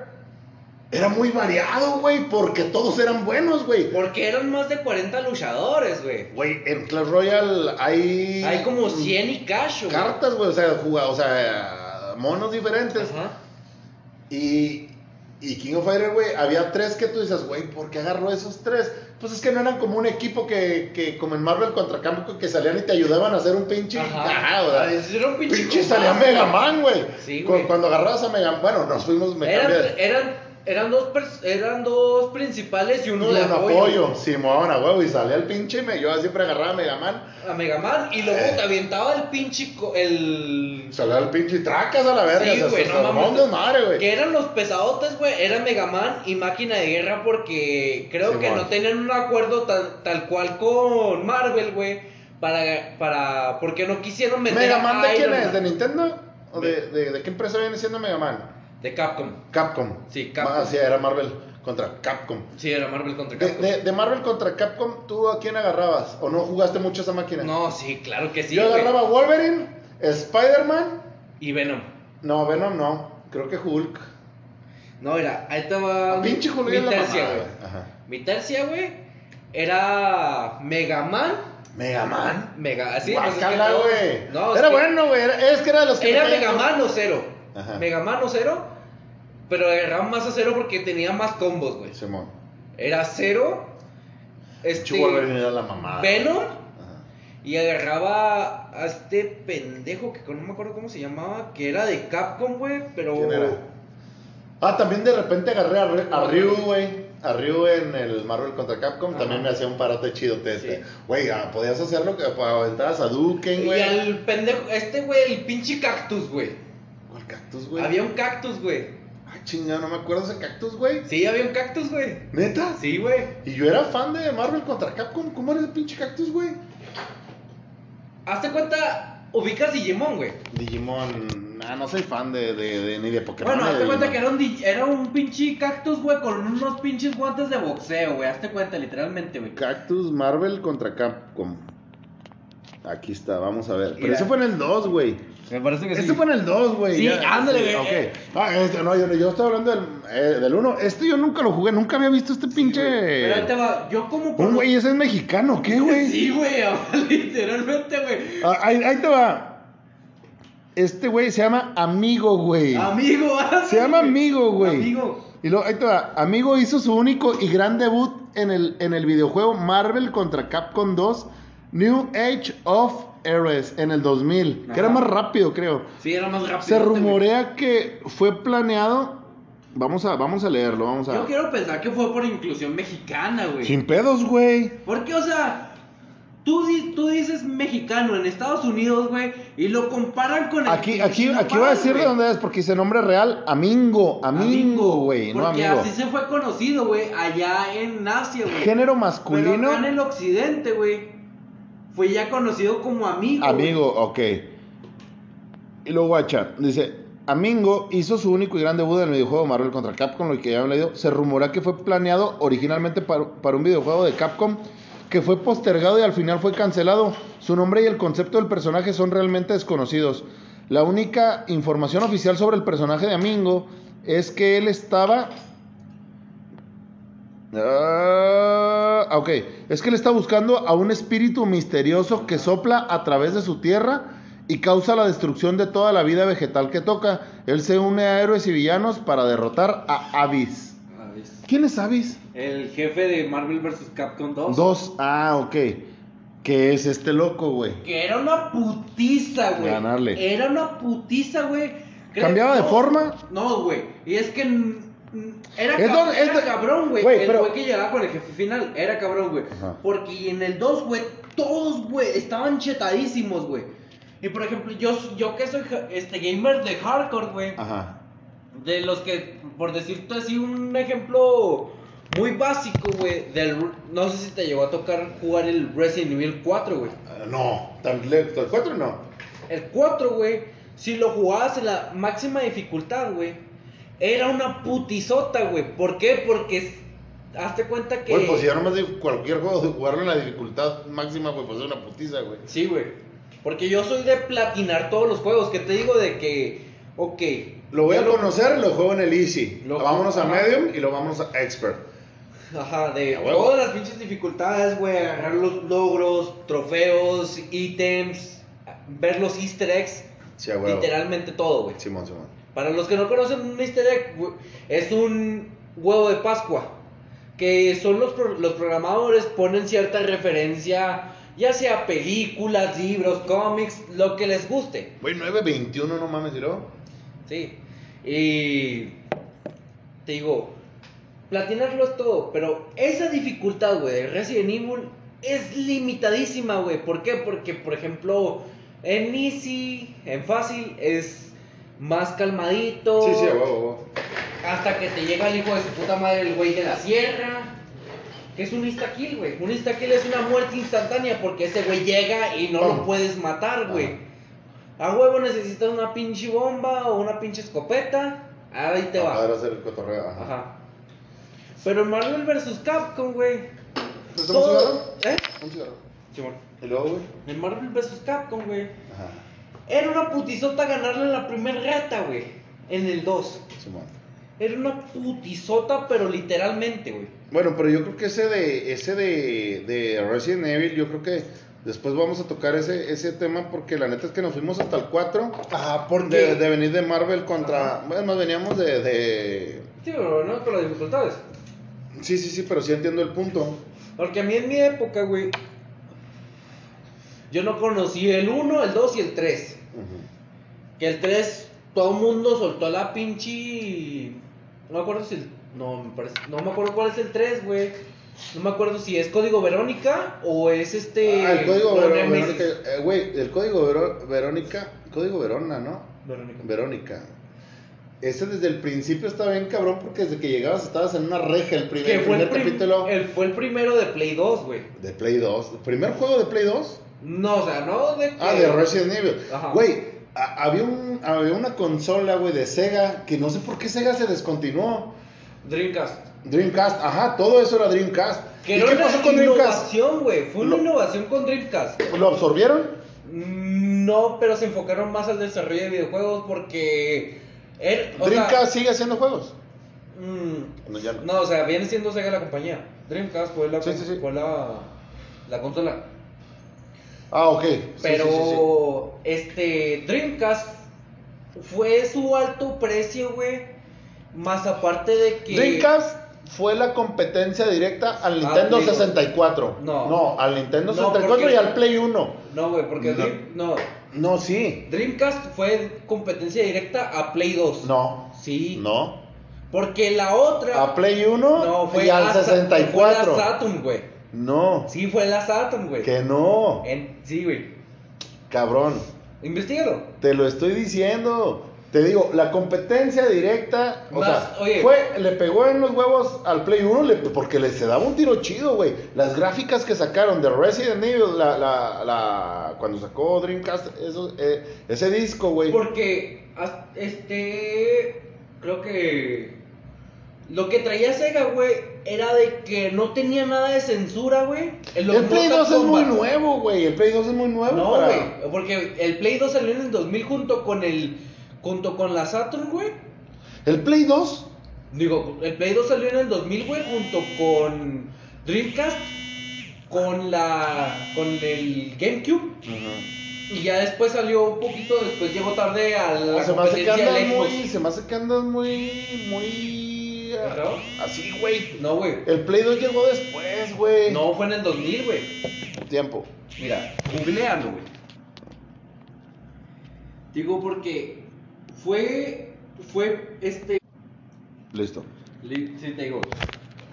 Speaker 1: Era muy variado, güey, porque todos eran buenos, güey.
Speaker 2: Porque eran más de 40 luchadores, güey.
Speaker 1: Güey, en Clash Royale hay.
Speaker 2: Hay como 100 y cacho.
Speaker 1: Cartas, güey, o sea, juga- o sea, monos diferentes.
Speaker 2: Ajá.
Speaker 1: Y, y King of Fighter, güey, había tres que tú dices, güey, ¿por qué agarró esos tres? Pues es que no eran como un equipo que, que como en Marvel contra Capcom, que salían y te ayudaban a hacer un pinche.
Speaker 2: Ajá.
Speaker 1: Sea,
Speaker 2: Ah, era un pinche
Speaker 1: pinche salía Mega. Man, güey.
Speaker 2: Sí, güey.
Speaker 1: Cuando agarrabas a Mega Man, bueno, nos fuimos, me
Speaker 2: Eran,
Speaker 1: cambié.
Speaker 2: eran, eran, dos eran dos principales y uno
Speaker 1: Y
Speaker 2: de
Speaker 1: un
Speaker 2: apoyo.
Speaker 1: apoyo, Simón, a huevo, y salía el pinche y me, yo siempre agarraba a Mega Man.
Speaker 2: A Mega Man y luego
Speaker 1: Eh.
Speaker 2: te aventaba el pinche. El.
Speaker 1: Salía el pinche tracas a la verga,
Speaker 2: Sí, güey, no mames.
Speaker 1: güey.
Speaker 2: Que eran los pesadotes, güey. Era Mega Man y Máquina de Guerra porque creo que no tenían un acuerdo tal, tal cual con Marvel, güey. Para, para. Porque no quisieron meter
Speaker 1: ¿Mega
Speaker 2: a
Speaker 1: Man de quién es? ¿De Nintendo? ¿O de,
Speaker 2: De-
Speaker 1: de, de qué empresa viene siendo Mega Man?
Speaker 2: De Capcom.
Speaker 1: Capcom.
Speaker 2: Sí, Capcom.
Speaker 1: Ah, sí, era Marvel contra Capcom.
Speaker 2: Sí, era Marvel contra Capcom.
Speaker 1: de- de Marvel contra Capcom, ¿tú a quién agarrabas? ¿O no jugaste mucho esa máquina?
Speaker 2: No, sí, claro que sí.
Speaker 1: Yo
Speaker 2: güey.
Speaker 1: agarraba Wolverine, Spider-Man.
Speaker 2: Y Venom.
Speaker 1: No, Venom no. Creo que Hulk.
Speaker 2: No, era, ahí estaba.
Speaker 1: Pinche Hulk
Speaker 2: mi tercia, güey.
Speaker 1: Ajá.
Speaker 2: Mi tercia, güey, era Mega Man.
Speaker 1: Mega Man.
Speaker 2: Mega, así todo-
Speaker 1: güey.
Speaker 2: No, es
Speaker 1: era
Speaker 2: que
Speaker 1: bueno, güey. Es que era de los que.
Speaker 2: Era Mega. Man o Cero.
Speaker 1: Ajá.
Speaker 2: Mega Man o Cero. Pero agarraba más a Cero porque tenía más combos, güey.
Speaker 1: Simón.
Speaker 2: Era Cero. Este.
Speaker 1: Era la.
Speaker 2: Venom.
Speaker 1: Ajá.
Speaker 2: Y agarraba a este pendejo que no me acuerdo cómo se llamaba. Que era de Capcom, güey. Pero.
Speaker 1: ¿Quién era? Ah, también de repente agarré a, a Ryu, güey. A Ryu en el Marvel contra Capcom.
Speaker 2: Ajá.
Speaker 1: También me hacía un parate chido. Te,
Speaker 2: Sí.
Speaker 1: te- Güey, ah, podías hacerlo que aventabas a Duken,
Speaker 2: Y
Speaker 1: güey.
Speaker 2: al pendejo. Este, güey, el pinche cactus, güey.
Speaker 1: ¿Cuál cactus, güey?
Speaker 2: Había un cactus, güey.
Speaker 1: Ay, chingada, no me acuerdo ese cactus, güey.
Speaker 2: Sí, había un cactus, güey.
Speaker 1: ¿Neta?
Speaker 2: Sí, güey.
Speaker 1: Y yo era fan de Marvel contra Capcom. ¿Cómo era ese pinche cactus, güey?
Speaker 2: Hazte cuenta, ubicas Digimon, güey.
Speaker 1: Digimon. Ah, no soy fan de, de, de- ni de Pokémon.
Speaker 2: Bueno, hazte cuenta
Speaker 1: Digimon.
Speaker 2: que era un, era un pinche cactus, güey, con unos pinches guantes de boxeo, güey. Hazte cuenta, literalmente, güey.
Speaker 1: Cactus Marvel contra Capcom. Aquí está, vamos a ver. Pero
Speaker 2: Mira.
Speaker 1: ese fue en el 2, güey.
Speaker 2: Me parece que
Speaker 1: Este fue en el 2, güey.
Speaker 2: Sí,
Speaker 1: ya,
Speaker 2: ándale, güey.
Speaker 1: Ok. Ah, este, no, yo, yo estoy hablando del, eh, del 1. Este yo nunca lo jugué, nunca había visto este pinche.
Speaker 2: Pero ahí te va, yo como...
Speaker 1: Un güey, ese es mexicano, ¿qué, güey?
Speaker 2: Sí, güey, literalmente, güey.
Speaker 1: Ah, ahí, ahí te va. Este güey se llama Amigo, güey.
Speaker 2: Amigo, ah,
Speaker 1: Se llama Amigo, güey.
Speaker 2: Amigo.
Speaker 1: Y luego, ahí te va. Amigo hizo su único y gran debut en el, en el videojuego Marvel contra Capcom 2 New Age of Heroes en el 2000. Que era
Speaker 2: Ajá.
Speaker 1: más rápido, creo.
Speaker 2: Sí, era más rápido.
Speaker 1: Se rumorea que fue planeado. Vamos a, vamos a leerlo, vamos a.
Speaker 2: Yo quiero pensar que fue por inclusión mexicana, güey.
Speaker 1: Sin pedos, güey.
Speaker 2: Porque, o sea, tú, tú dices mexicano en Estados Unidos, güey, y lo comparan con el.
Speaker 1: Aquí, aquí, aquí voy a decir de dónde es, porque dice nombre real, Amingo, Amingo, güey, no
Speaker 2: Porque
Speaker 1: amigo.
Speaker 2: así se fue conocido, güey, allá en Asia, güey.
Speaker 1: Género
Speaker 2: Pero
Speaker 1: masculino,
Speaker 2: acá en el occidente, güey, fue ya conocido como amigo.
Speaker 1: amigo, ok. Y luego, guacha, dice, Amingo hizo su único y gran debut en el videojuego Marvel contra Capcom, lo que ya han leído. Se rumora que fue planeado originalmente para, para un videojuego de Capcom que fue postergado y al final fue cancelado. Su nombre y el concepto del personaje son realmente desconocidos. La única información oficial sobre el personaje de Amingo es que él estaba Ah, ok, es que él está buscando a un espíritu misterioso que sopla a través de su tierra y causa la destrucción de toda la vida vegetal que toca. Él se une a héroes y villanos para derrotar a Abyss. ¿Quién es Abyss?
Speaker 3: El jefe de Marvel vs. Capcom 2.
Speaker 1: Dos. Ah, ok. ¿Qué es este loco, güey?
Speaker 2: Que era una putiza, güey.
Speaker 1: Ganarle.
Speaker 2: Era una putiza, güey.
Speaker 1: ¿Cambiaba de forma?
Speaker 2: No, güey. Y es que era,
Speaker 1: Es
Speaker 2: cab-
Speaker 1: donde- es
Speaker 2: era cabrón, güey. El
Speaker 1: pero-
Speaker 2: güey que llegaba con el jefe final era cabrón, güey.
Speaker 1: Ajá.
Speaker 2: Porque en el 2, güey, todos, güey, estaban chetadísimos, güey. Y por ejemplo, yo, yo que soy este gamer de hardcore, güey.
Speaker 1: Ajá.
Speaker 2: De los que, por decirte así, un ejemplo muy básico, güey. Del, no sé si te llegó a tocar jugar el Resident Evil 4, güey.
Speaker 1: Ah, no. ¿El 4 no?
Speaker 2: El 4, güey, si lo jugabas en la máxima dificultad, güey, era una putizota, güey. ¿Por qué? Porque hazte cuenta que.
Speaker 1: Güey, pues si ya nomás de cualquier juego de jugarlo en la dificultad máxima, güey, pues es una putiza, güey.
Speaker 2: Sí, güey. Porque yo soy de platinar todos los juegos. Que te digo de que, ok.
Speaker 1: Lo voy a conocer, lo juego en el Easy.
Speaker 2: Lo-
Speaker 1: vámonos a. Medium y lo vamos a Expert.
Speaker 2: Ajá, de todas las pinches dificultades, güey. Agarrar los logros, trofeos, ítems, ver los easter eggs.
Speaker 1: Sí, a huevo.
Speaker 2: Literalmente todo, güey.
Speaker 1: Simón, Simón.
Speaker 2: Para los que no conocen un easter egg, es un huevo de Pascua. Que son los, pro- los programadores ponen cierta referencia, ya sea películas, libros, cómics, lo que les guste.
Speaker 1: Güey, 921, no mames, ¿y luego?
Speaker 2: Sí. Y te digo, platinarlo es todo, pero esa dificultad, güey, de Resident Evil es limitadísima, güey. ¿Por qué? Porque, por ejemplo, en Easy, en Fácil, es más calmadito.
Speaker 1: Sí, sí, huevo.
Speaker 2: Hasta que te llega el hijo de su puta madre, el güey de la sierra. Que es un insta-kill, güey. Un insta-kill es una muerte instantánea porque ese güey llega y no lo puedes matar, güey. A huevo necesitas una pinche bomba o una pinche escopeta. Ahí te va.
Speaker 1: hacer el cotorreo, ajá.
Speaker 2: Ajá. Pero Marvel vs. Capcom, güey.
Speaker 1: ¿Te tomas un
Speaker 2: todo- ¿Eh?
Speaker 1: Un cigarro.
Speaker 2: Simón.
Speaker 1: ¿Y luego, güey?
Speaker 2: En Marvel vs. Capcom, güey.
Speaker 1: Ajá.
Speaker 2: Era una putizota ganarle en la primer rata, güey. En el 2.
Speaker 1: Simón.
Speaker 2: Era una putizota, pero literalmente, güey.
Speaker 1: Bueno, pero yo creo que ese de ese de, de Resident Evil, yo creo que después vamos a tocar ese, ese tema porque la neta es que nos fuimos hasta el 4
Speaker 2: Ajá,
Speaker 1: de, de venir de Marvel contra...
Speaker 2: Ajá.
Speaker 1: Bueno, veníamos de, de...
Speaker 2: Sí, pero no con las dificultades.
Speaker 1: Sí, sí, sí, pero sí entiendo el punto.
Speaker 2: Porque a mí en mi época, güey, yo no conocí el 1, el 2 y el 3. Que el 3, todo el mundo soltó la pinche... No me acuerdo si el... No, me parece... No me acuerdo cuál es el 3, güey. No me acuerdo si es Código Verónica o es este...
Speaker 1: Ah, el código
Speaker 2: Nemesis.
Speaker 1: Verónica, eh, güey, el código Veró- Verónica, código Verona, ¿no?
Speaker 2: Verónica.
Speaker 1: Verónica. Ese desde el principio estaba bien cabrón porque desde que llegabas estabas en una reja el primer,
Speaker 2: Que
Speaker 1: el
Speaker 2: fue el,
Speaker 1: primer
Speaker 2: prim-
Speaker 1: capítulo
Speaker 2: el- fue el primero de Play 2, güey.
Speaker 1: de Play 2. ¿El primer juego de Play 2?
Speaker 2: No, o sea, no de que...
Speaker 1: Ah, de Resident Evil.
Speaker 2: Ajá.
Speaker 1: Güey, había, un, había una consola, güey, de Sega que no sé por qué Sega se descontinuó.
Speaker 2: Dreamcast.
Speaker 1: Dreamcast, ajá, todo eso era Dreamcast.
Speaker 2: Que
Speaker 1: ¿Y
Speaker 2: era
Speaker 1: qué pasó con Dreamcast?
Speaker 2: innovación, güey. Fue una
Speaker 1: Lo-
Speaker 2: innovación con Dreamcast.
Speaker 1: ¿Lo absorbieron?
Speaker 2: Mm, No, pero se enfocaron más al desarrollo de videojuegos porque... er- sea,
Speaker 1: Dreamcast sigue haciendo juegos.
Speaker 2: mm,
Speaker 1: No, ya no.
Speaker 2: no, o sea, viene siendo Sega la compañía. Dreamcast fue la,
Speaker 1: Sí, sí, sí.
Speaker 2: Fue la, la consola.
Speaker 1: Ah, ok. Sí,
Speaker 2: Pero
Speaker 1: sí, sí, sí.
Speaker 2: este Dreamcast fue su alto precio, güey. Más aparte de que...
Speaker 1: Dreamcast fue la competencia directa al Nintendo
Speaker 2: Play dos.
Speaker 1: 64.
Speaker 2: No.
Speaker 1: No, al Nintendo
Speaker 2: No,
Speaker 1: 64
Speaker 2: porque-
Speaker 1: y al Play 1.
Speaker 2: No, güey, porque
Speaker 1: No.
Speaker 2: Dream- no.
Speaker 1: No, sí.
Speaker 2: Dreamcast fue competencia directa a Play 2.
Speaker 1: No.
Speaker 2: Sí.
Speaker 1: No.
Speaker 2: Porque la otra.
Speaker 1: A Play 1
Speaker 2: no, fue
Speaker 1: y al
Speaker 2: la Sa-
Speaker 1: 64.
Speaker 2: Fue la Saturn, güey.
Speaker 1: No.
Speaker 2: Sí, fue la Saturn, güey.
Speaker 1: Que no.
Speaker 2: En- sí, güey.
Speaker 1: Cabrón.
Speaker 2: Investígalo.
Speaker 1: Te lo estoy diciendo. Te digo, la competencia directa, o sea,
Speaker 2: oye.
Speaker 1: fue, le pegó en los huevos al Play 1 le- porque le se daba un tiro chido, güey. Las gráficas que sacaron de Resident Evil, la, la, la, cuando sacó Dreamcast, eso, eh, ese disco, güey.
Speaker 2: Porque. Este. Creo que. Lo que traía Sega, güey, era de que no tenía nada de censura, güey.
Speaker 1: El Play
Speaker 2: Mortal
Speaker 1: 2 es muy nuevo, güey. El Play 2 es muy nuevo.
Speaker 2: No,
Speaker 1: para-
Speaker 2: güey. Porque el Play 2 salió en el 2000 junto con el. Junto con la Saturn, güey.
Speaker 1: El Play 2,
Speaker 2: Digo, el Play 2 salió en el 2000, güey, junto con Dreamcast, con la. con el GameCube Y ya después salió un poquito, después llegó tarde a la
Speaker 1: se me hace que andas muy. Se me hace que andas muy. Muy. Así, güey.
Speaker 2: No, güey.
Speaker 1: El Play 2 llegó después, güey.
Speaker 2: No, fue en el 2000, güey.
Speaker 1: Tiempo.
Speaker 3: Mira, googlealo, güey. Digo porque fue. Fue este.
Speaker 1: Listo.
Speaker 3: li- Sí, te digo.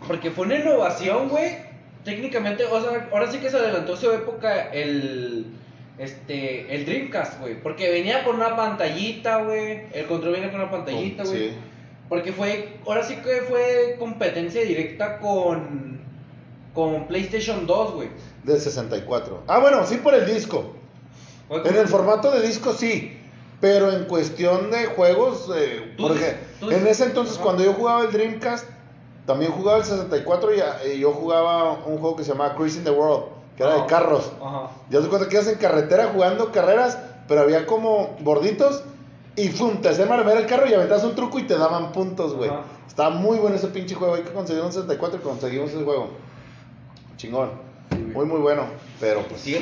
Speaker 2: Porque fue una innovación, güey. Técnicamente, o sea, ahora sí que se adelantó su época el. Este. El Dreamcast, güey. Porque venía con una pantallita, güey. El control venía con una pantallita, güey.
Speaker 1: Sí.
Speaker 2: Porque fue. Ahora sí que fue competencia directa con. Con PlayStation 2, güey.
Speaker 1: De 64. Ah, bueno, sí por el disco. En el formato de disco sí. Pero en cuestión de juegos, eh,
Speaker 2: Tú
Speaker 1: porque
Speaker 2: tú
Speaker 1: en ese entonces
Speaker 2: Ajá.
Speaker 1: cuando yo jugaba el Dreamcast, también jugaba el 64 y, a- y yo jugaba un juego que se llamaba Cruising the World, que era de carros.
Speaker 2: Ajá.
Speaker 1: Ya te cuenta que ibas en carretera jugando carreras, pero había como gorditos y ¡fum! te hacían maravilla el carro y aventabas un truco y te daban puntos, güey.
Speaker 2: Ajá.
Speaker 1: Estaba muy bueno ese pinche juego. Hay que conseguir un 64 y conseguimos ese juego. Chingón. Muy, muy bueno. Pero pues
Speaker 2: Sí,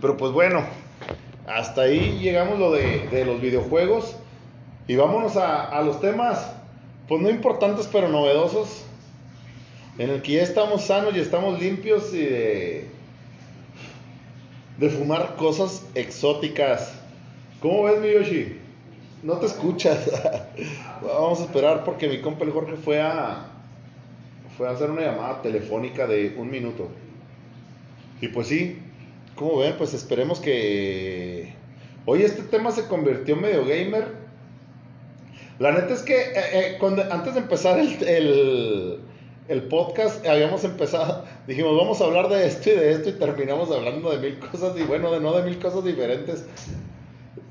Speaker 1: pero pues bueno, hasta ahí llegamos lo de, de los videojuegos. Y vámonos a, a los temas, pues no importantes, pero novedosos. En el que ya estamos sanos y estamos limpios y de, de fumar cosas exóticas. ¿Cómo ves, mi Yoshi? No te escuchas. Vamos a esperar porque mi compa el Jorge fue a, fue a hacer una llamada telefónica de un minuto. Y pues sí, como ven, pues esperemos que... Hoy este tema se convirtió medio gamer. La neta es que eh, eh, antes de empezar el, el, el podcast, habíamos empezado, dijimos, vamos a hablar de esto y de esto y terminamos hablando de mil cosas y bueno, de no de mil cosas diferentes.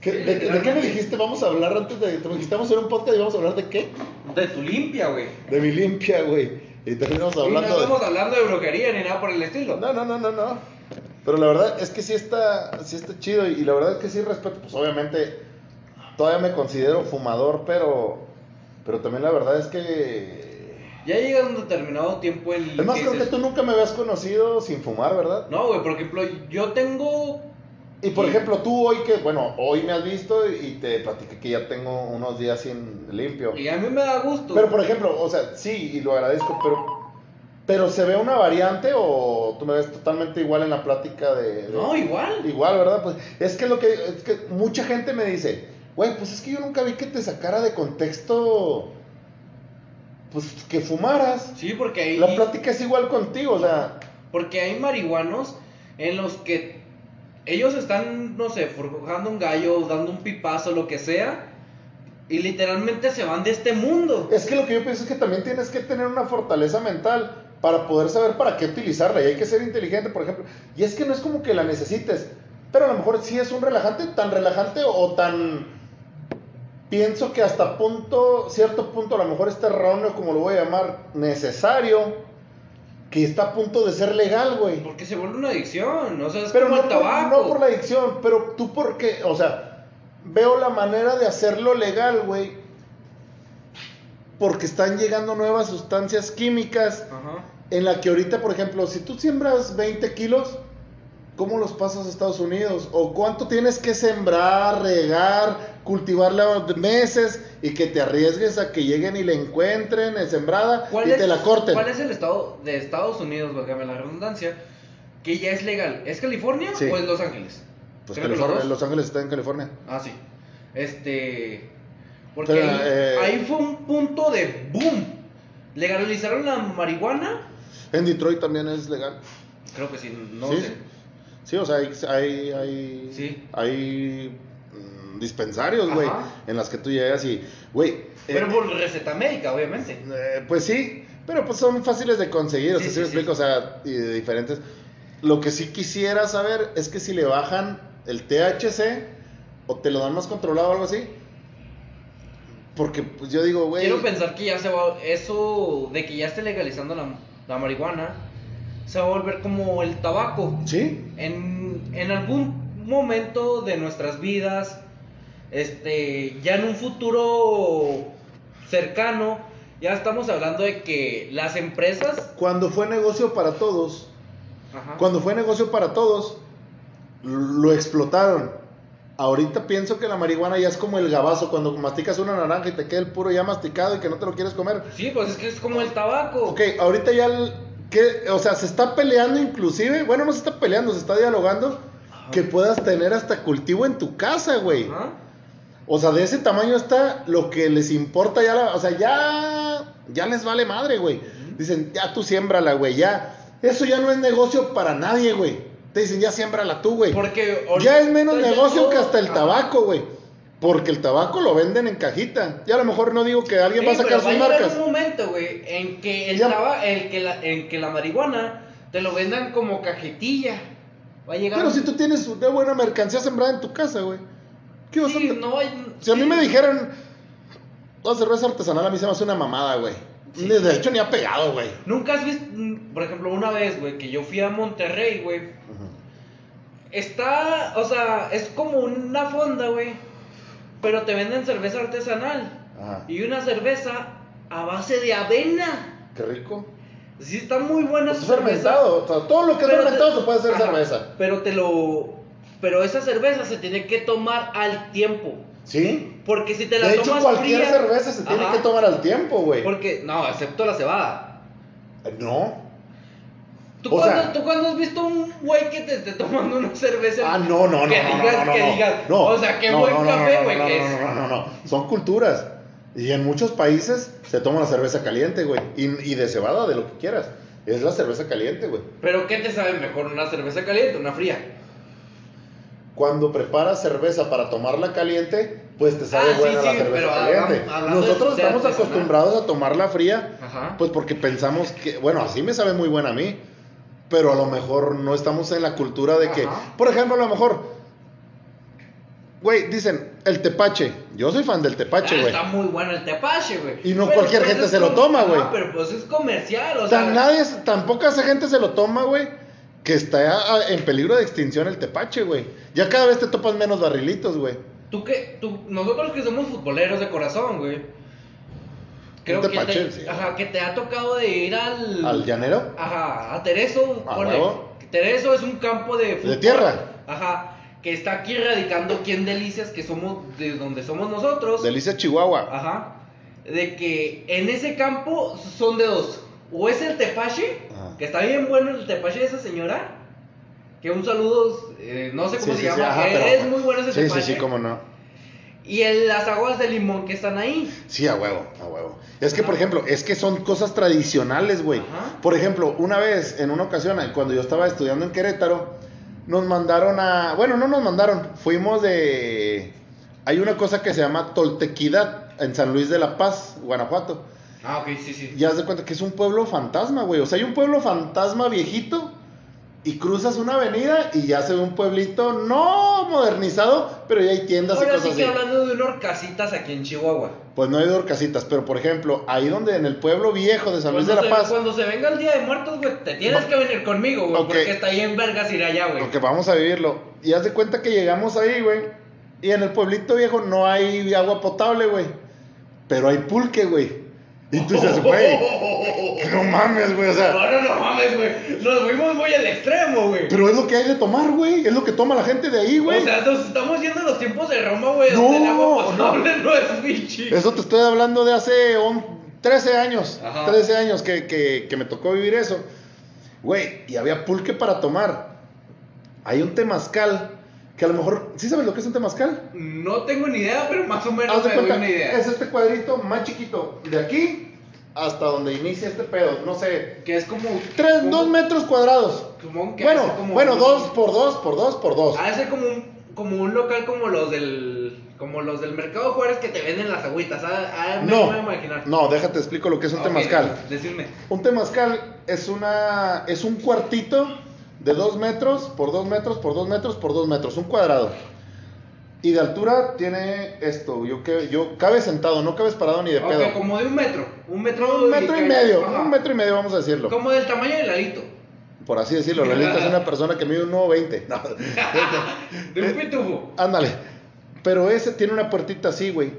Speaker 1: ¿Qué- de, de- de qué me dijiste? Vamos a hablar antes de... Te dijiste, vamos a hacer un podcast y vamos a hablar de qué?
Speaker 2: De tu limpia, güey.
Speaker 1: De mi limpia, güey. Y terminamos
Speaker 2: Y no
Speaker 1: hablando de...
Speaker 2: estamos hablando de brujería ni nada por el estilo.
Speaker 1: No, no, no, no, no. Pero la verdad es que sí está, sí está chido y la verdad es que sí respeto, pues obviamente todavía me considero fumador, pero, pero también la verdad es que...
Speaker 2: Ya llega un determinado tiempo en el
Speaker 1: Es más,
Speaker 2: que
Speaker 1: creo que tú nunca me habías conocido sin fumar, ¿verdad?
Speaker 2: No, güey, por ejemplo, yo tengo...
Speaker 1: Y por ejemplo, tú hoy que, bueno, hoy me has visto y te platiqué que ya tengo unos días sin limpio.
Speaker 2: Y a mí me da gusto.
Speaker 1: Pero por ejemplo, o sea, sí, y lo agradezco, pero... Pero se ve una variante o tú me ves totalmente igual en la plática de... de-
Speaker 2: No, igual.
Speaker 1: Igual, ¿verdad? Pues es que lo que es que mucha gente me dice, güey, pues es que yo nunca vi que te sacara de contexto pues que fumaras.
Speaker 2: Sí, porque hay...
Speaker 1: La plática es igual contigo, o sea,
Speaker 2: Porque hay marihuanos en los que ellos están, no sé, forjando un gallo, dando un pipazo, lo que sea, y literalmente se van de este mundo.
Speaker 1: es que lo que yo pienso es que también tienes que tener una fortaleza mental para poder saber para qué utilizarla y hay que ser inteligente, por ejemplo. Y es que no es como que la necesites, pero a lo mejor sí es un relajante, tan relajante o tan pienso que hasta punto, cierto punto, a lo mejor este erróneo, como lo voy a llamar, necesario, que está a punto de ser legal, güey.
Speaker 2: Porque se vuelve una adicción, o sea, es
Speaker 1: Pero
Speaker 2: como
Speaker 1: no
Speaker 2: el
Speaker 1: por,
Speaker 2: tabaco.
Speaker 1: no por la adicción, pero tú porque, o sea, veo la manera de hacerlo legal, güey. Porque están llegando nuevas sustancias químicas
Speaker 2: Ajá.
Speaker 1: en la que ahorita, por ejemplo, si tú siembras 20 kilos, ¿cómo los pasas a Estados Unidos? ¿O cuánto tienes que sembrar, regar, cultivarla meses y que te arriesgues a que lleguen y la encuentren en sembrada
Speaker 2: ¿Cuál
Speaker 1: y
Speaker 2: es,
Speaker 1: te la corten?
Speaker 2: ¿Cuál es el estado de Estados Unidos, válgame la redundancia, que ya es legal? ¿Es California
Speaker 1: Sí.
Speaker 2: o es Los Ángeles?
Speaker 1: Pues
Speaker 2: los
Speaker 1: Ángeles está en California.
Speaker 2: Ah, sí. Este. Porque
Speaker 1: Pero,
Speaker 2: ahí,
Speaker 1: eh,
Speaker 2: ahí fue un punto de boom. Legalizaron la marihuana.
Speaker 1: En Detroit también es legal.
Speaker 2: Creo que sí, no
Speaker 1: sí,
Speaker 2: sé.
Speaker 1: sí, o sea, hay, hay, hay,
Speaker 2: Sí.
Speaker 1: hay, dispensarios, güey, en las que tú llegas y, güey, eh,
Speaker 2: Pero por receta médica, obviamente.
Speaker 1: eh, pues sí, pero pues son fáciles de conseguir, o sea,
Speaker 2: Sí,
Speaker 1: sí, me explico, o sea, y de diferentes. Lo que sí quisiera saber es que si le bajan el THC o te lo dan más controlado o algo así. Porque pues yo digo, güey,
Speaker 2: Quiero pensar que ya se va. Eso de que ya esté legalizando la, la marihuana. Se va a volver como el tabaco.
Speaker 1: sí,
Speaker 2: En, en algún momento de nuestras vidas. Este. Ya en un futuro cercano. Ya estamos hablando de que las empresas.
Speaker 1: cuando fue negocio para todos,
Speaker 2: Ajá.
Speaker 1: Cuando fue negocio para todos, lo explotaron. Ahorita pienso que la marihuana ya es como el gabazo, cuando masticas una naranja y te queda el puro ya masticado y que no te lo quieres comer.
Speaker 2: Sí, pues es que es como el tabaco.
Speaker 1: Ok, ahorita ya, el- que, o sea, se está peleando inclusive, bueno, no se está peleando, se está dialogando, que puedas tener hasta cultivo en tu casa, güey.
Speaker 2: Ajá.
Speaker 1: O sea, de ese tamaño está lo que les importa ya, la- o sea, ya, ya les vale madre, güey. Dicen, ya tú siémbrala, güey, ya. Eso ya no es negocio para nadie, güey. Te dicen, ya siémbrala tú, güey.
Speaker 2: Porque
Speaker 1: Ya es menos negocio
Speaker 2: todo-
Speaker 1: que hasta el tabaco, güey. Porque el tabaco lo venden en cajita. Ya a lo mejor no digo que alguien
Speaker 2: Sí,
Speaker 1: va a sacar
Speaker 2: pero
Speaker 1: sus marcas.
Speaker 2: un momento, güey, en que el
Speaker 1: Ya.
Speaker 2: taba- el que la, en que la marihuana te lo vendan como cajetilla. Va a llegar.
Speaker 1: Pero
Speaker 2: un-
Speaker 1: si tú tienes una buena mercancía sembrada en tu casa, güey. ¿Qué vas a
Speaker 2: Sí,
Speaker 1: hacer?
Speaker 2: no hay-
Speaker 1: Si a mí me dijeran, toda cerveza artesanal a mí se me hace una mamada, güey.
Speaker 2: Sí.
Speaker 1: De hecho, ni ha pegado, güey.
Speaker 2: Nunca has visto, mm, por ejemplo, una vez, güey, que yo fui a Monterrey, güey. Está, o sea, es como una fonda, güey. Pero te venden cerveza artesanal.
Speaker 1: Ajá.
Speaker 2: Y una cerveza a base de avena.
Speaker 1: Qué rico.
Speaker 2: Sí, está muy buena
Speaker 1: Pues
Speaker 2: cerveza.
Speaker 1: fermentado. O sea, todo lo que es fermentado
Speaker 2: te-
Speaker 1: se puede hacer
Speaker 2: Ajá,
Speaker 1: cerveza.
Speaker 2: Pero te lo. Pero esa cerveza se tiene que tomar al tiempo.
Speaker 1: ¿Sí?
Speaker 2: Porque si te la
Speaker 1: De hecho,
Speaker 2: tomas
Speaker 1: cualquier
Speaker 2: fría-
Speaker 1: cerveza se tiene
Speaker 2: Ajá.
Speaker 1: que tomar al tiempo, güey.
Speaker 2: Porque, no, excepto la cebada.
Speaker 1: No.
Speaker 2: ¿Tú,
Speaker 1: O
Speaker 2: cuándo,
Speaker 1: sea-
Speaker 2: ¿Tú cuándo has visto un güey que te esté tomando una cerveza?
Speaker 1: Ah, no, no, no,
Speaker 2: que
Speaker 1: no,
Speaker 2: digas,
Speaker 1: no,
Speaker 2: que
Speaker 1: no,
Speaker 2: digas,
Speaker 1: no.
Speaker 2: o sea, qué
Speaker 1: No,
Speaker 2: buen café,
Speaker 1: no,
Speaker 2: güey,
Speaker 1: no,
Speaker 2: que
Speaker 1: no,
Speaker 2: es.
Speaker 1: no, no, no, no. Son culturas. Y en muchos países se toma la cerveza caliente, güey. Y, y de cebada, de lo que quieras. Es la cerveza caliente, güey.
Speaker 2: Pero ¿qué te sabe mejor, una cerveza caliente o una fría?
Speaker 1: Cuando preparas cerveza para tomarla caliente, pues te sabe
Speaker 2: Ah, sí,
Speaker 1: buena la
Speaker 2: sí,
Speaker 1: cerveza
Speaker 2: pero
Speaker 1: caliente. Nosotros
Speaker 2: de
Speaker 1: estamos acostumbrados a tomarla fría,
Speaker 2: Ajá.
Speaker 1: pues porque pensamos que, bueno, así me sabe muy buena a mí. Pero a lo mejor no estamos en la cultura de que, por ejemplo, a lo mejor, güey, dicen el tepache. Yo soy fan del tepache,
Speaker 2: Ah,
Speaker 1: güey.
Speaker 2: está muy bueno el tepache, güey.
Speaker 1: Y no
Speaker 2: Pero,
Speaker 1: cualquier
Speaker 2: pues,
Speaker 1: gente se lo toma, güey.
Speaker 2: pero pues es comercial, o
Speaker 1: O
Speaker 2: sea.
Speaker 1: nadie, tampoco esa gente se lo toma, güey. Que está en peligro de extinción el tepache, güey. Ya cada vez te topas menos barrilitos, güey.
Speaker 2: Tú que, tú, nosotros que somos futboleros de corazón, güey. Creo que
Speaker 1: tepache,
Speaker 2: te,
Speaker 1: sí.
Speaker 2: ajá, que te ha tocado de ir al.
Speaker 1: ¿Al llanero?
Speaker 2: Ajá, a Tereso.
Speaker 1: ¿A
Speaker 2: ponle. Tereso es un campo de fútbol.
Speaker 1: tierra?
Speaker 2: Ajá. Que está aquí radicando aquí en Delicias, que somos de donde somos nosotros.
Speaker 1: Delicia Chihuahua.
Speaker 2: Ajá. De que en ese campo son de dos. O es el tepache. Que está bien bueno el tepache de esa señora. Que un saludo, eh, no sé cómo
Speaker 1: Sí,
Speaker 2: se
Speaker 1: sí, sí,
Speaker 2: llama,
Speaker 1: ajá,
Speaker 2: que
Speaker 1: pero-
Speaker 2: es muy bueno ese
Speaker 1: Sí,
Speaker 2: tepache.
Speaker 1: sí, sí, cómo no.
Speaker 2: Y el- las aguas de limón que están ahí.
Speaker 1: Sí, a huevo, a huevo. Es que, por ejemplo, es que son cosas tradicionales, güey. Por ejemplo, una vez, en una ocasión, cuando yo estaba estudiando en Querétaro, nos mandaron a... Bueno, no nos mandaron, fuimos de... Hay una cosa que se llama Toltequidad en San Luis de la Paz, Guanajuato.
Speaker 2: Ah, ok, sí, sí.
Speaker 1: Y haz de cuenta que es un pueblo fantasma, güey. O sea, hay un pueblo fantasma viejito y cruzas una avenida y ya se ve un pueblito no modernizado, pero ya hay tiendas y
Speaker 2: Ahora
Speaker 1: cosas
Speaker 2: sí que
Speaker 1: así.
Speaker 2: hablando de unas casitas aquí en Chihuahua.
Speaker 1: Pues no hay dorcasitas, pero por ejemplo, ahí donde en el pueblo viejo de San Luis de la
Speaker 2: se-
Speaker 1: Paz,
Speaker 2: Cuando se venga el día de muertos, güey, te tienes
Speaker 1: Va-
Speaker 2: que venir conmigo, güey, porque está ahí en vergas ir allá, güey.
Speaker 1: porque vamos a vivirlo. Y haz de cuenta que llegamos ahí, güey. Y en el pueblito viejo no hay agua potable, güey. Pero hay pulque, güey. Y tú dices, güey, no mames, güey. O sea,
Speaker 2: No, no, no mames, güey. Nos fuimos muy al extremo, güey.
Speaker 1: pero es lo que hay de tomar, güey. Es lo que toma la gente de ahí, güey.
Speaker 2: O sea, nos estamos yendo a los tiempos de Roma, güey,
Speaker 1: No,
Speaker 2: donde el agua potable no, es bichi.
Speaker 1: Eso te estoy hablando de hace un- 13 años.
Speaker 2: Ajá.
Speaker 1: 13 años que, que- que me tocó vivir eso. Güey, y había pulque para tomar. Hay un temazcal que a lo mejor. ¿Sí sabes lo que es un temazcal?
Speaker 2: No tengo ni idea, pero más o menos me doy una idea.
Speaker 1: es este cuadrito más chiquito. De aquí hasta donde inicia este pedo. No sé.
Speaker 2: Que es como...
Speaker 1: Tres,
Speaker 2: como-
Speaker 1: dos metros cuadrados.
Speaker 2: Supongo que
Speaker 1: Bueno,
Speaker 2: como
Speaker 1: bueno,
Speaker 2: un-
Speaker 1: dos por dos por dos por dos.
Speaker 2: Ha de ser como un, como un local como los del... Como los del Mercado Juárez que te venden las agüitas. Ah, ah, me
Speaker 1: no,
Speaker 2: voy a imaginar.
Speaker 1: no, déjate explico lo que es un
Speaker 2: Ok,
Speaker 1: temazcal.
Speaker 2: Decirme.
Speaker 1: Un temazcal es una es un cuartito de dos metros por dos metros por dos metros por dos metros, un cuadrado. Y de altura tiene esto, yo que yo cabe sentado, no cabes parado ni de pedo.
Speaker 2: como de un metro. Un metro,
Speaker 1: Un metro y medio,
Speaker 2: ajá.
Speaker 1: un metro y medio vamos a decirlo.
Speaker 2: Como del tamaño del ladito.
Speaker 1: Por así decirlo, Lolita es una persona que mide un 1.20. No.
Speaker 2: De un pitufo.
Speaker 1: Ándale. Pero ese tiene una puertita así, güey.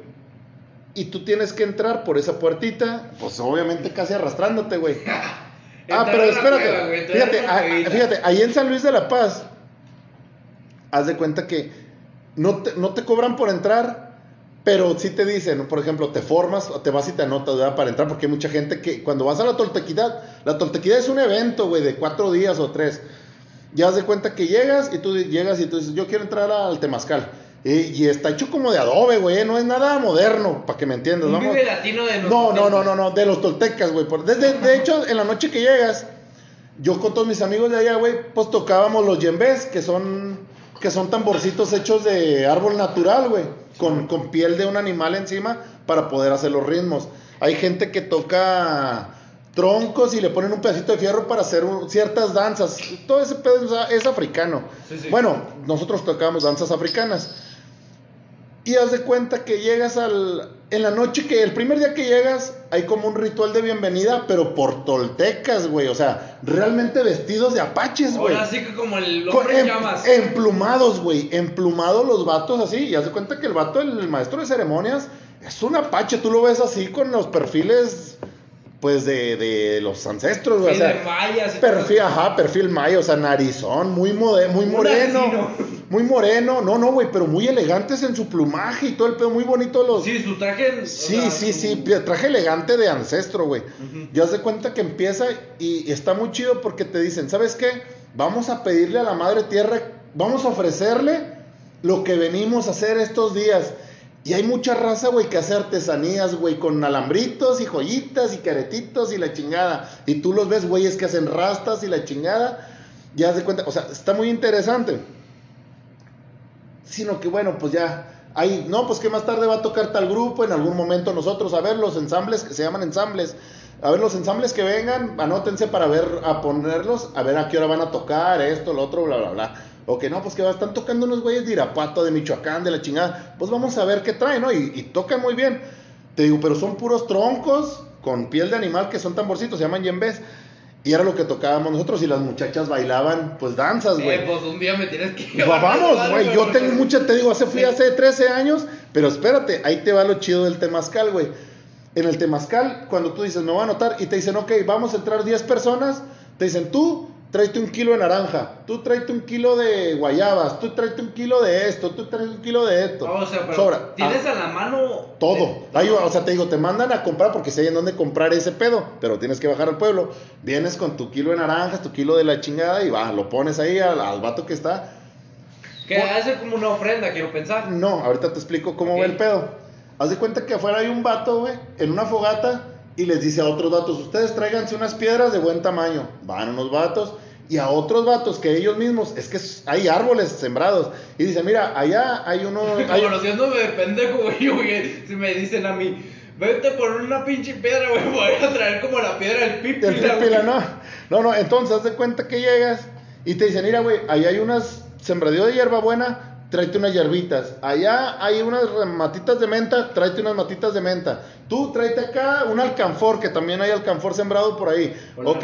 Speaker 1: Y tú tienes que entrar por esa puertita, pues obviamente casi arrastrándote, güey. Ah, pero espérate.
Speaker 2: cueva, güey, entrar
Speaker 1: fíjate, ah, fíjate, ahí en San Luis de la Paz haz de cuenta que no te, no te cobran por entrar, pero sí te dicen, por ejemplo, te formas o te vas y te anotas ¿verdad? para entrar, porque hay mucha gente que cuando vas a la toltequidad, la toltequidad es un evento, güey, de cuatro días o tres. Ya haz de cuenta que llegas y tú llegas y tú dices, yo quiero entrar al temazcal. Y, y está hecho como de adobe, güey, no es nada moderno, para que me entiendas.
Speaker 2: Un
Speaker 1: vamos.
Speaker 2: vive latino de
Speaker 1: No, no, no, no, no, de los toltecas, güey. Desde, de hecho, en la noche que llegas, yo con todos mis amigos de allá, güey, pues tocábamos los yembés, que son, que son tamborcitos hechos de árbol natural, güey, con, con piel de un animal encima para poder hacer los ritmos. Hay gente que toca troncos y le ponen un pedacito de fierro para hacer un- ciertas danzas. Todo ese pedo es, es africano.
Speaker 2: Sí, sí.
Speaker 1: Bueno, nosotros tocábamos danzas africanas. Y haz de cuenta que llegas al. En la noche que. El primer día que llegas, hay como un ritual de bienvenida, pero por toltecas, güey. O sea, realmente vestidos de apaches, güey.
Speaker 2: Ahora sí que como el hombre en
Speaker 1: em-
Speaker 2: llamas.
Speaker 1: emplumados, güey. Emplumados los vatos así. Y haz de cuenta que el vato, el maestro de ceremonias, es un apache. Tú lo ves así con los perfiles, pues, de, de los ancestros, güey. O
Speaker 2: Sí, de mayas
Speaker 1: perfil, ajá, perfil mayo, o sea, narizón, muy, mode- muy moreno. Muy moreno. No, no, güey, pero muy elegantes en su plumaje y todo el pedo. Muy bonito los.
Speaker 2: Sí, su traje. o
Speaker 1: Sí,
Speaker 2: sea,
Speaker 1: sí, sí, traje elegante de ancestro, güey.
Speaker 2: Ujú.
Speaker 1: Ya haz de cuenta que empieza y está muy chido porque te dicen, ¿sabes qué? Vamos a pedirle a la Madre Tierra, vamos a ofrecerle lo que venimos a hacer estos días. Y hay mucha raza, güey, que hace artesanías, güey, con alambritos y joyitas y caretitos y la chingada. Y tú los ves, güeyes, que hacen rastas y la chingada. Ya haz de cuenta, o sea, está muy interesante. Sino que bueno, pues ya. Ahí, no, pues que más tarde va a tocar tal grupo, en algún momento nosotros, a ver los ensambles, que se llaman ensambles, a ver los ensambles que vengan, anótense para ver, a ponerlos, a ver a qué hora van a tocar, esto, lo otro, bla, bla, bla. O que no, pues que están tocando unos güeyes de Irapuato, de Michoacán, de la chingada, pues vamos a ver qué traen, ¿no? Y, y tocan muy bien. Te digo, pero son puros troncos con piel de animal que son tamborcitos, se llaman yembés. Y era lo que tocábamos nosotros y las muchachas bailaban, pues danzas, güey.
Speaker 2: Eh, pues un día me tienes que llevar
Speaker 1: Vamos, güey, yo tengo mucha, te digo, hace fui hace 13 años, pero espérate, ahí te va lo chido del temazcal, güey. En el temazcal, cuando tú dices, me voy a anotar, y te dicen, ok, vamos a entrar 10 personas, te dicen, tú tráete un kilo de naranja, tú tráete un kilo de guayabas, tú tráete un kilo de esto, tú tráete un kilo de esto.
Speaker 2: No, o sea, pero
Speaker 1: Sobra.
Speaker 2: tienes
Speaker 1: Ah,
Speaker 2: a la mano
Speaker 1: todo. Ahí, o sea, te digo, te mandan a comprar porque sé en dónde comprar ese pedo, pero tienes que bajar al pueblo. Vienes con tu kilo de naranjas, tu kilo de la chingada y va, lo pones ahí al, al vato que está.
Speaker 2: Que hace como una ofrenda, quiero pensar.
Speaker 1: No, ahorita te explico cómo
Speaker 2: Ok.
Speaker 1: va el pedo. Haz de cuenta que afuera hay un vato, güey, en una fogata y les dice a otros vatos, ustedes tráiganse unas piedras de buen tamaño. Van unos vatos y a otros vatos que ellos mismos, es que hay árboles sembrados. Y dice, mira, allá hay uno... hay-
Speaker 2: Conociéndome de pendejo, güey, güey, si me dicen a mí, vete por una pinche piedra, güey, voy a traer como la piedra del pipi.
Speaker 1: El pipila, no. No, no, entonces haz de cuenta que llegas y te dicen, mira, güey, ahí hay unas sembradío de hierbabuena, tráete unas hierbitas. Allá hay unas matitas de menta, tráete unas matitas de menta. Tú tráete acá un alcanfor, que también hay alcanfor sembrado por ahí.
Speaker 2: Por
Speaker 1: ok,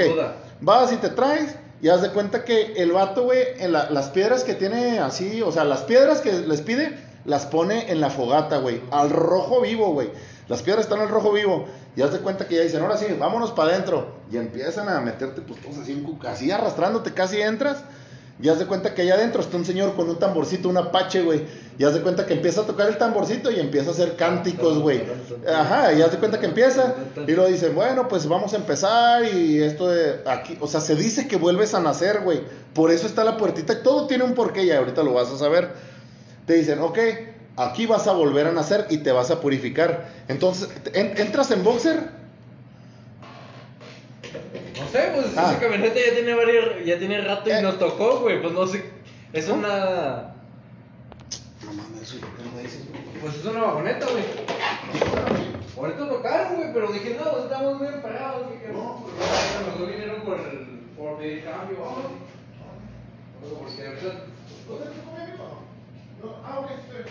Speaker 1: vas y te traes. Y haz de cuenta que el vato, güey, en la- las piedras que tiene así, o sea, las piedras que les pide, las pone en la fogata, güey, al rojo vivo, güey. Las piedras están al rojo vivo. Y haz de cuenta que ya dicen, ahora sí, vámonos para adentro. Y empiezan a meterte, pues todos así, así arrastrándote, casi entras. Y haz de cuenta que allá adentro está un señor con un tamborcito, un apache, güey. Y haz de cuenta que empieza a tocar el tamborcito y empieza a hacer cánticos, güey. Ajá, y haz de cuenta que empieza. Y lo dicen, bueno, pues vamos a empezar. Y esto de aquí, o sea, se dice que vuelves a nacer, güey. Por eso está la puertita. Todo tiene un porqué y ahorita lo vas a saber. Te dicen, ok, aquí vas a volver a nacer y te vas a purificar. Entonces, en- entras en boxer.
Speaker 2: No sé, pues
Speaker 1: Ah.
Speaker 2: esa camioneta ya tiene varios, ya tiene rato y
Speaker 1: Eh.
Speaker 2: nos tocó, güey, pues no sé, es una,
Speaker 1: No mames, eso yo creo que dices, güey.
Speaker 2: pues es una vagoneta, güey. Ahorita tocaron, güey, pero dije, no, estamos bien parados, dije, no, pues nos dio dinero por el, por el cambio, vamos. Porque ahorita,
Speaker 1: No, ah, ok, espera.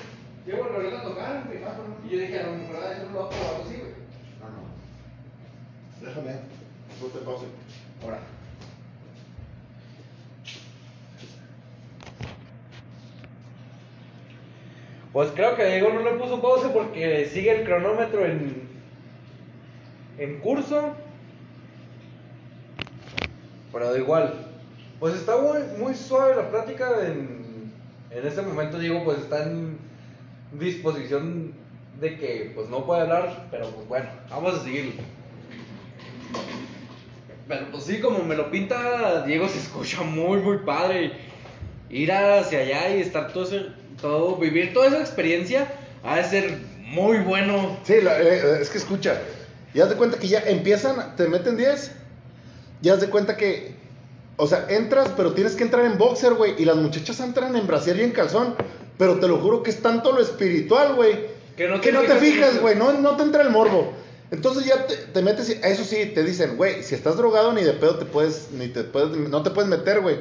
Speaker 2: yo bueno, ahorita tocaron, güey, y yo dije, a lo mejor ah, eso lo va a probar así, güey.
Speaker 1: No, no. Déjame. No te pause.
Speaker 2: Pues creo que Diego no le puso pausa porque sigue el cronómetro en, en curso. Pero da igual. Pues está muy, muy suave la plática en, En este momento Diego pues está en disposición de que pues no puede hablar, pero pues bueno, vamos a seguirlo. Pero pues sí, como me lo pinta Diego se escucha muy muy padre. Ir hacia allá y estar todo ese, todo, vivir toda esa experiencia ha de ser muy bueno.
Speaker 1: Sí, la- eh, es que escucha. Ya haz de cuenta que ya empiezan, te meten 10. Ya haz de cuenta que. O sea, entras, pero tienes que entrar en boxer, güey. Y las muchachas entran en brasier y en calzón. Pero te lo juro que es tanto lo espiritual, güey.
Speaker 2: Que no te
Speaker 1: que no te
Speaker 2: fijas
Speaker 1: güey. No, no te entra el morbo. Entonces ya te, te metes. y- Eso sí, te dicen, güey, si estás drogado ni de pedo te puedes. Ni te puedes no te puedes meter, güey.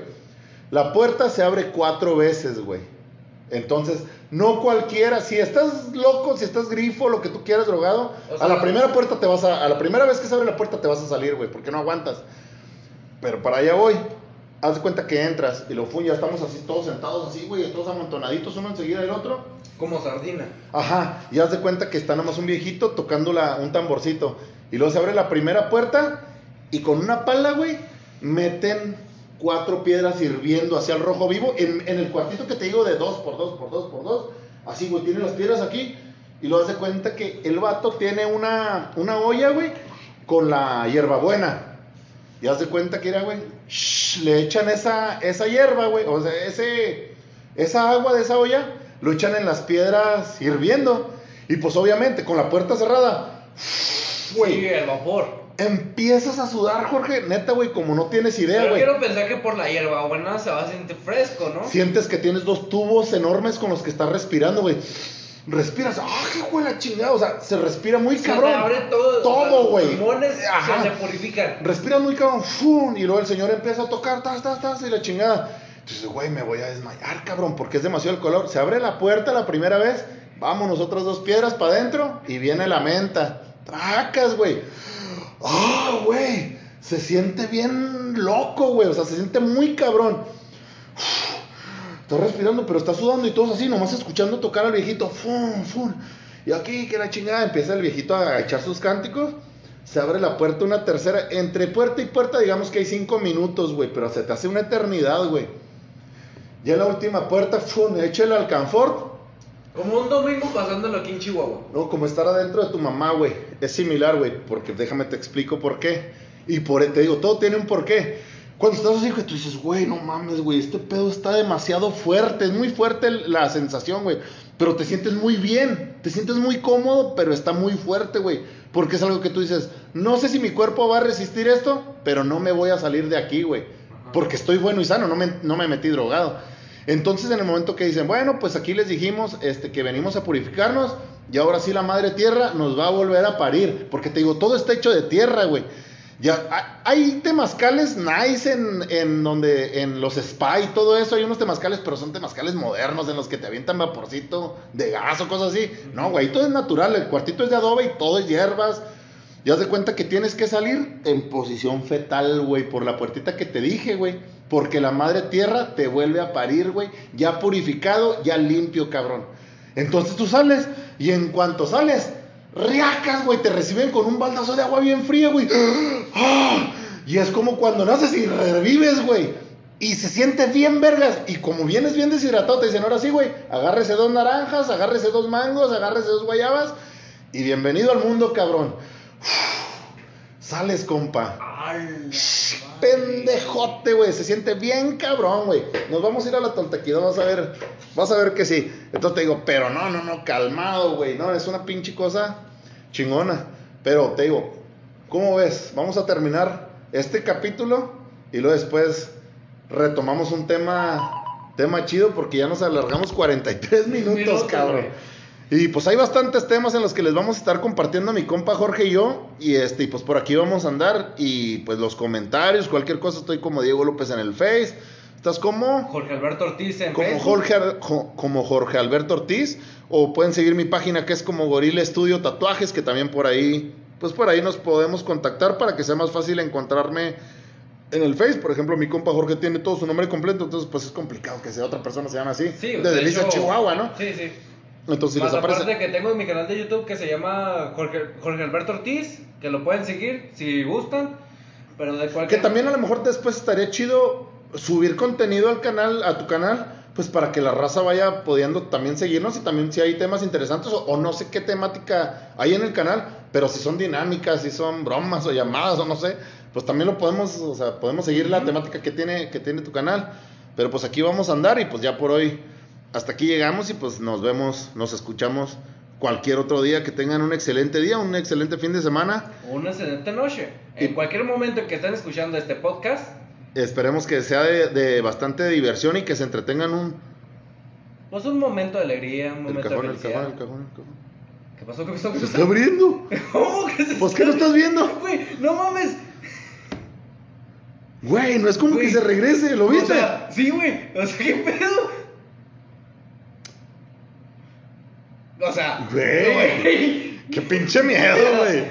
Speaker 1: La puerta se abre cuatro veces, güey. Entonces, no cualquiera, si estás loco, si estás grifo, lo que tú quieras drogado,
Speaker 2: O
Speaker 1: a la primera puerta te vas a, a la primera vez que se abre la puerta te vas a salir, güey, porque no aguantas. Pero para allá voy. Haz de cuenta que entras y lo fun, ya estamos así todos sentados así, güey, todos amontonaditos uno enseguida del otro.
Speaker 2: Como sardina.
Speaker 1: Ajá, y haz de cuenta que está nomás un viejito tocando la, un tamborcito. Y luego se abre la primera puerta y con una pala, güey, meten cuatro piedras hirviendo hacia el rojo vivo en, en el cuartito que te digo de dos por dos por dos por dos. Así, güey, tiene las piedras aquí. Y luego haz de cuenta que el vato tiene una, una olla, güey, con la hierbabuena. Y haz de cuenta que era, güey, shh, le echan esa, esa hierba, güey, o sea, ese, esa agua de esa olla, lo echan en las piedras hirviendo. Y pues obviamente, con la puerta cerrada, güey,
Speaker 2: Sí, el vapor.
Speaker 1: empiezas a sudar, Jorge, neta, güey, como no tienes idea, güey.
Speaker 2: quiero pensar que por la hierba buena se va a sentir fresco, ¿no?
Speaker 1: Sientes que tienes dos tubos enormes con los que estás respirando, güey. Respiras, ¡ah, qué güey la chingada! O sea, se respira muy
Speaker 2: Se
Speaker 1: cabrón.
Speaker 2: te abre todo.
Speaker 1: Todo,
Speaker 2: sea, los
Speaker 1: güey.
Speaker 2: pulmones
Speaker 1: Ajá.
Speaker 2: se purifican.
Speaker 1: Respiras muy cabrón, ¡fum! Y luego el señor empieza a tocar, tas, tas, tas, y la chingada. Entonces, güey, me voy a desmayar, cabrón, porque es demasiado el color. Se abre la puerta la primera vez, vamos nosotros dos piedras para adentro, y viene la menta. Tracas, güey. ¡Ah, güey! Se siente bien loco, güey. O sea, se siente muy cabrón. Está respirando, pero está sudando y todos así, nomás escuchando tocar al viejito. ¡Fum, fum! Y aquí, que la chingada, empieza el viejito a echar sus cánticos. Se abre la puerta una tercera. Entre puerta y puerta, digamos que hay cinco minutos, güey. Pero se te hace una eternidad, güey. Ya la última puerta, ¡fum! Echa el alcanfor.
Speaker 2: Como un domingo pasándolo aquí en Chihuahua.
Speaker 1: No, como estar adentro de tu mamá, güey. Es similar, güey. Porque déjame te explico por qué. Y por te digo, todo tiene un porqué. Cuando estás así, güey, tú dices, güey, no mames, güey, este pedo está demasiado fuerte. Es muy fuerte la sensación, güey. Pero te sientes muy bien. Te sientes muy cómodo, pero está muy fuerte, güey. Porque es algo que tú dices, no sé si mi cuerpo va a resistir esto, pero no me voy a salir de aquí, güey. Porque estoy bueno y sano, no me, no me metí drogado. Entonces, en el momento que dicen, bueno, pues aquí les dijimos este, que venimos a purificarnos y ahora sí la madre tierra nos va a volver a parir. Porque te digo, todo está hecho de tierra, güey. Ya, ha- hay temazcales nice en, en donde, en los spa y todo eso. Hay unos temazcales, pero son temazcales modernos en los que te avientan vaporcito de gas o cosas así. No, güey, todo es natural. El cuartito es de adobe y todo es hierbas. Ya de cuenta que tienes que salir en posición fetal, güey, por la puertita que te dije, güey. Porque la madre tierra te vuelve a parir, güey. Ya purificado, ya limpio, cabrón. Entonces tú sales y en cuanto sales, riacas, güey, te reciben con un baldazo de agua bien fría, güey. ¡Ah! Y es como cuando naces y revives, güey. Y se siente bien vergas. Y como vienes bien deshidratado, te dicen, ahora sí, güey, agárrese dos naranjas, agárrese dos mangos, agárrese dos guayabas. Y bienvenido al mundo, cabrón. Sales, compa. Pendejote, güey. Se siente bien cabrón, güey. Nos vamos a ir a la tontaquida, vas a ver. Vas a ver que sí. Entonces te digo, pero no, no, no, calmado, güey. No, es una pinche cosa chingona. Pero te digo, ¿cómo ves? Vamos a terminar este capítulo y luego después retomamos un tema tema chido porque ya nos alargamos 43 minutos,
Speaker 2: Minutos,
Speaker 1: cabrón. Y pues hay bastantes temas en los que les vamos a estar compartiendo a mi compa Jorge y yo. Y este, pues por aquí vamos a andar. Y pues los comentarios, cualquier cosa, estoy como Diego López en el Face. ¿Estás como?
Speaker 2: Jorge Alberto Ortiz en
Speaker 1: Como
Speaker 2: Facebook.
Speaker 1: Jorge, jo- como Jorge Alberto Ortiz. O pueden seguir mi página que es como Gorila Estudio Tatuajes, que también por ahí, pues por ahí nos podemos contactar para que sea más fácil encontrarme en el Face. Por ejemplo, mi compa Jorge tiene todo su nombre completo, entonces pues es complicado que sea otra persona se llame así.
Speaker 2: Sí,
Speaker 1: de
Speaker 2: de
Speaker 1: Delicias,
Speaker 2: hecho-
Speaker 1: Chihuahua, ¿no?
Speaker 2: Sí, sí.
Speaker 1: Entonces si
Speaker 2: Más
Speaker 1: les aparece...
Speaker 2: aparte que tengo en mi canal de YouTube que se llama Jorge, Jorge Alberto Ortiz, que lo pueden seguir si gustan. Pero de
Speaker 1: Que
Speaker 2: cualquier
Speaker 1: también a lo mejor después estaría chido subir contenido al canal, a tu canal, pues para que la raza vaya pudiendo también seguirnos y también si hay temas interesantes o, o no sé qué temática hay en el canal, pero si son dinámicas, si son bromas o llamadas o no sé, pues también lo podemos, o sea, podemos seguir la temática que tiene, que tiene tu canal. Pero pues aquí vamos a andar y pues ya por hoy hasta aquí llegamos y pues nos vemos, nos escuchamos cualquier otro día. Que tengan un excelente día, un excelente fin de semana.
Speaker 2: Una excelente noche. En
Speaker 1: Y-
Speaker 2: cualquier momento que estén escuchando este podcast,
Speaker 1: Esperemos que sea de, de bastante diversión y que se entretengan un...
Speaker 2: pues un momento de alegría, un
Speaker 1: El
Speaker 2: momento
Speaker 1: cajón,
Speaker 2: de
Speaker 1: el cajón, el cajón, el cajón.
Speaker 2: ¿Qué pasó? ¿Qué pasó? ¿Qué
Speaker 1: Se
Speaker 2: pasó?
Speaker 1: está abriendo.
Speaker 2: ¿Cómo que se
Speaker 1: Pues ¿qué no estás viendo?
Speaker 2: Güey, no mames.
Speaker 1: Güey, no es como que se regrese, ¿lo viste?
Speaker 2: O sea, sí, güey. O sea, ¿qué pedo? O sea,
Speaker 1: Güey. Qué pinche miedo, güey.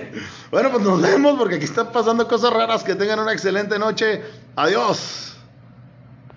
Speaker 1: Bueno, pues nos vemos porque aquí están pasando cosas raras. Que tengan una excelente noche. Adiós.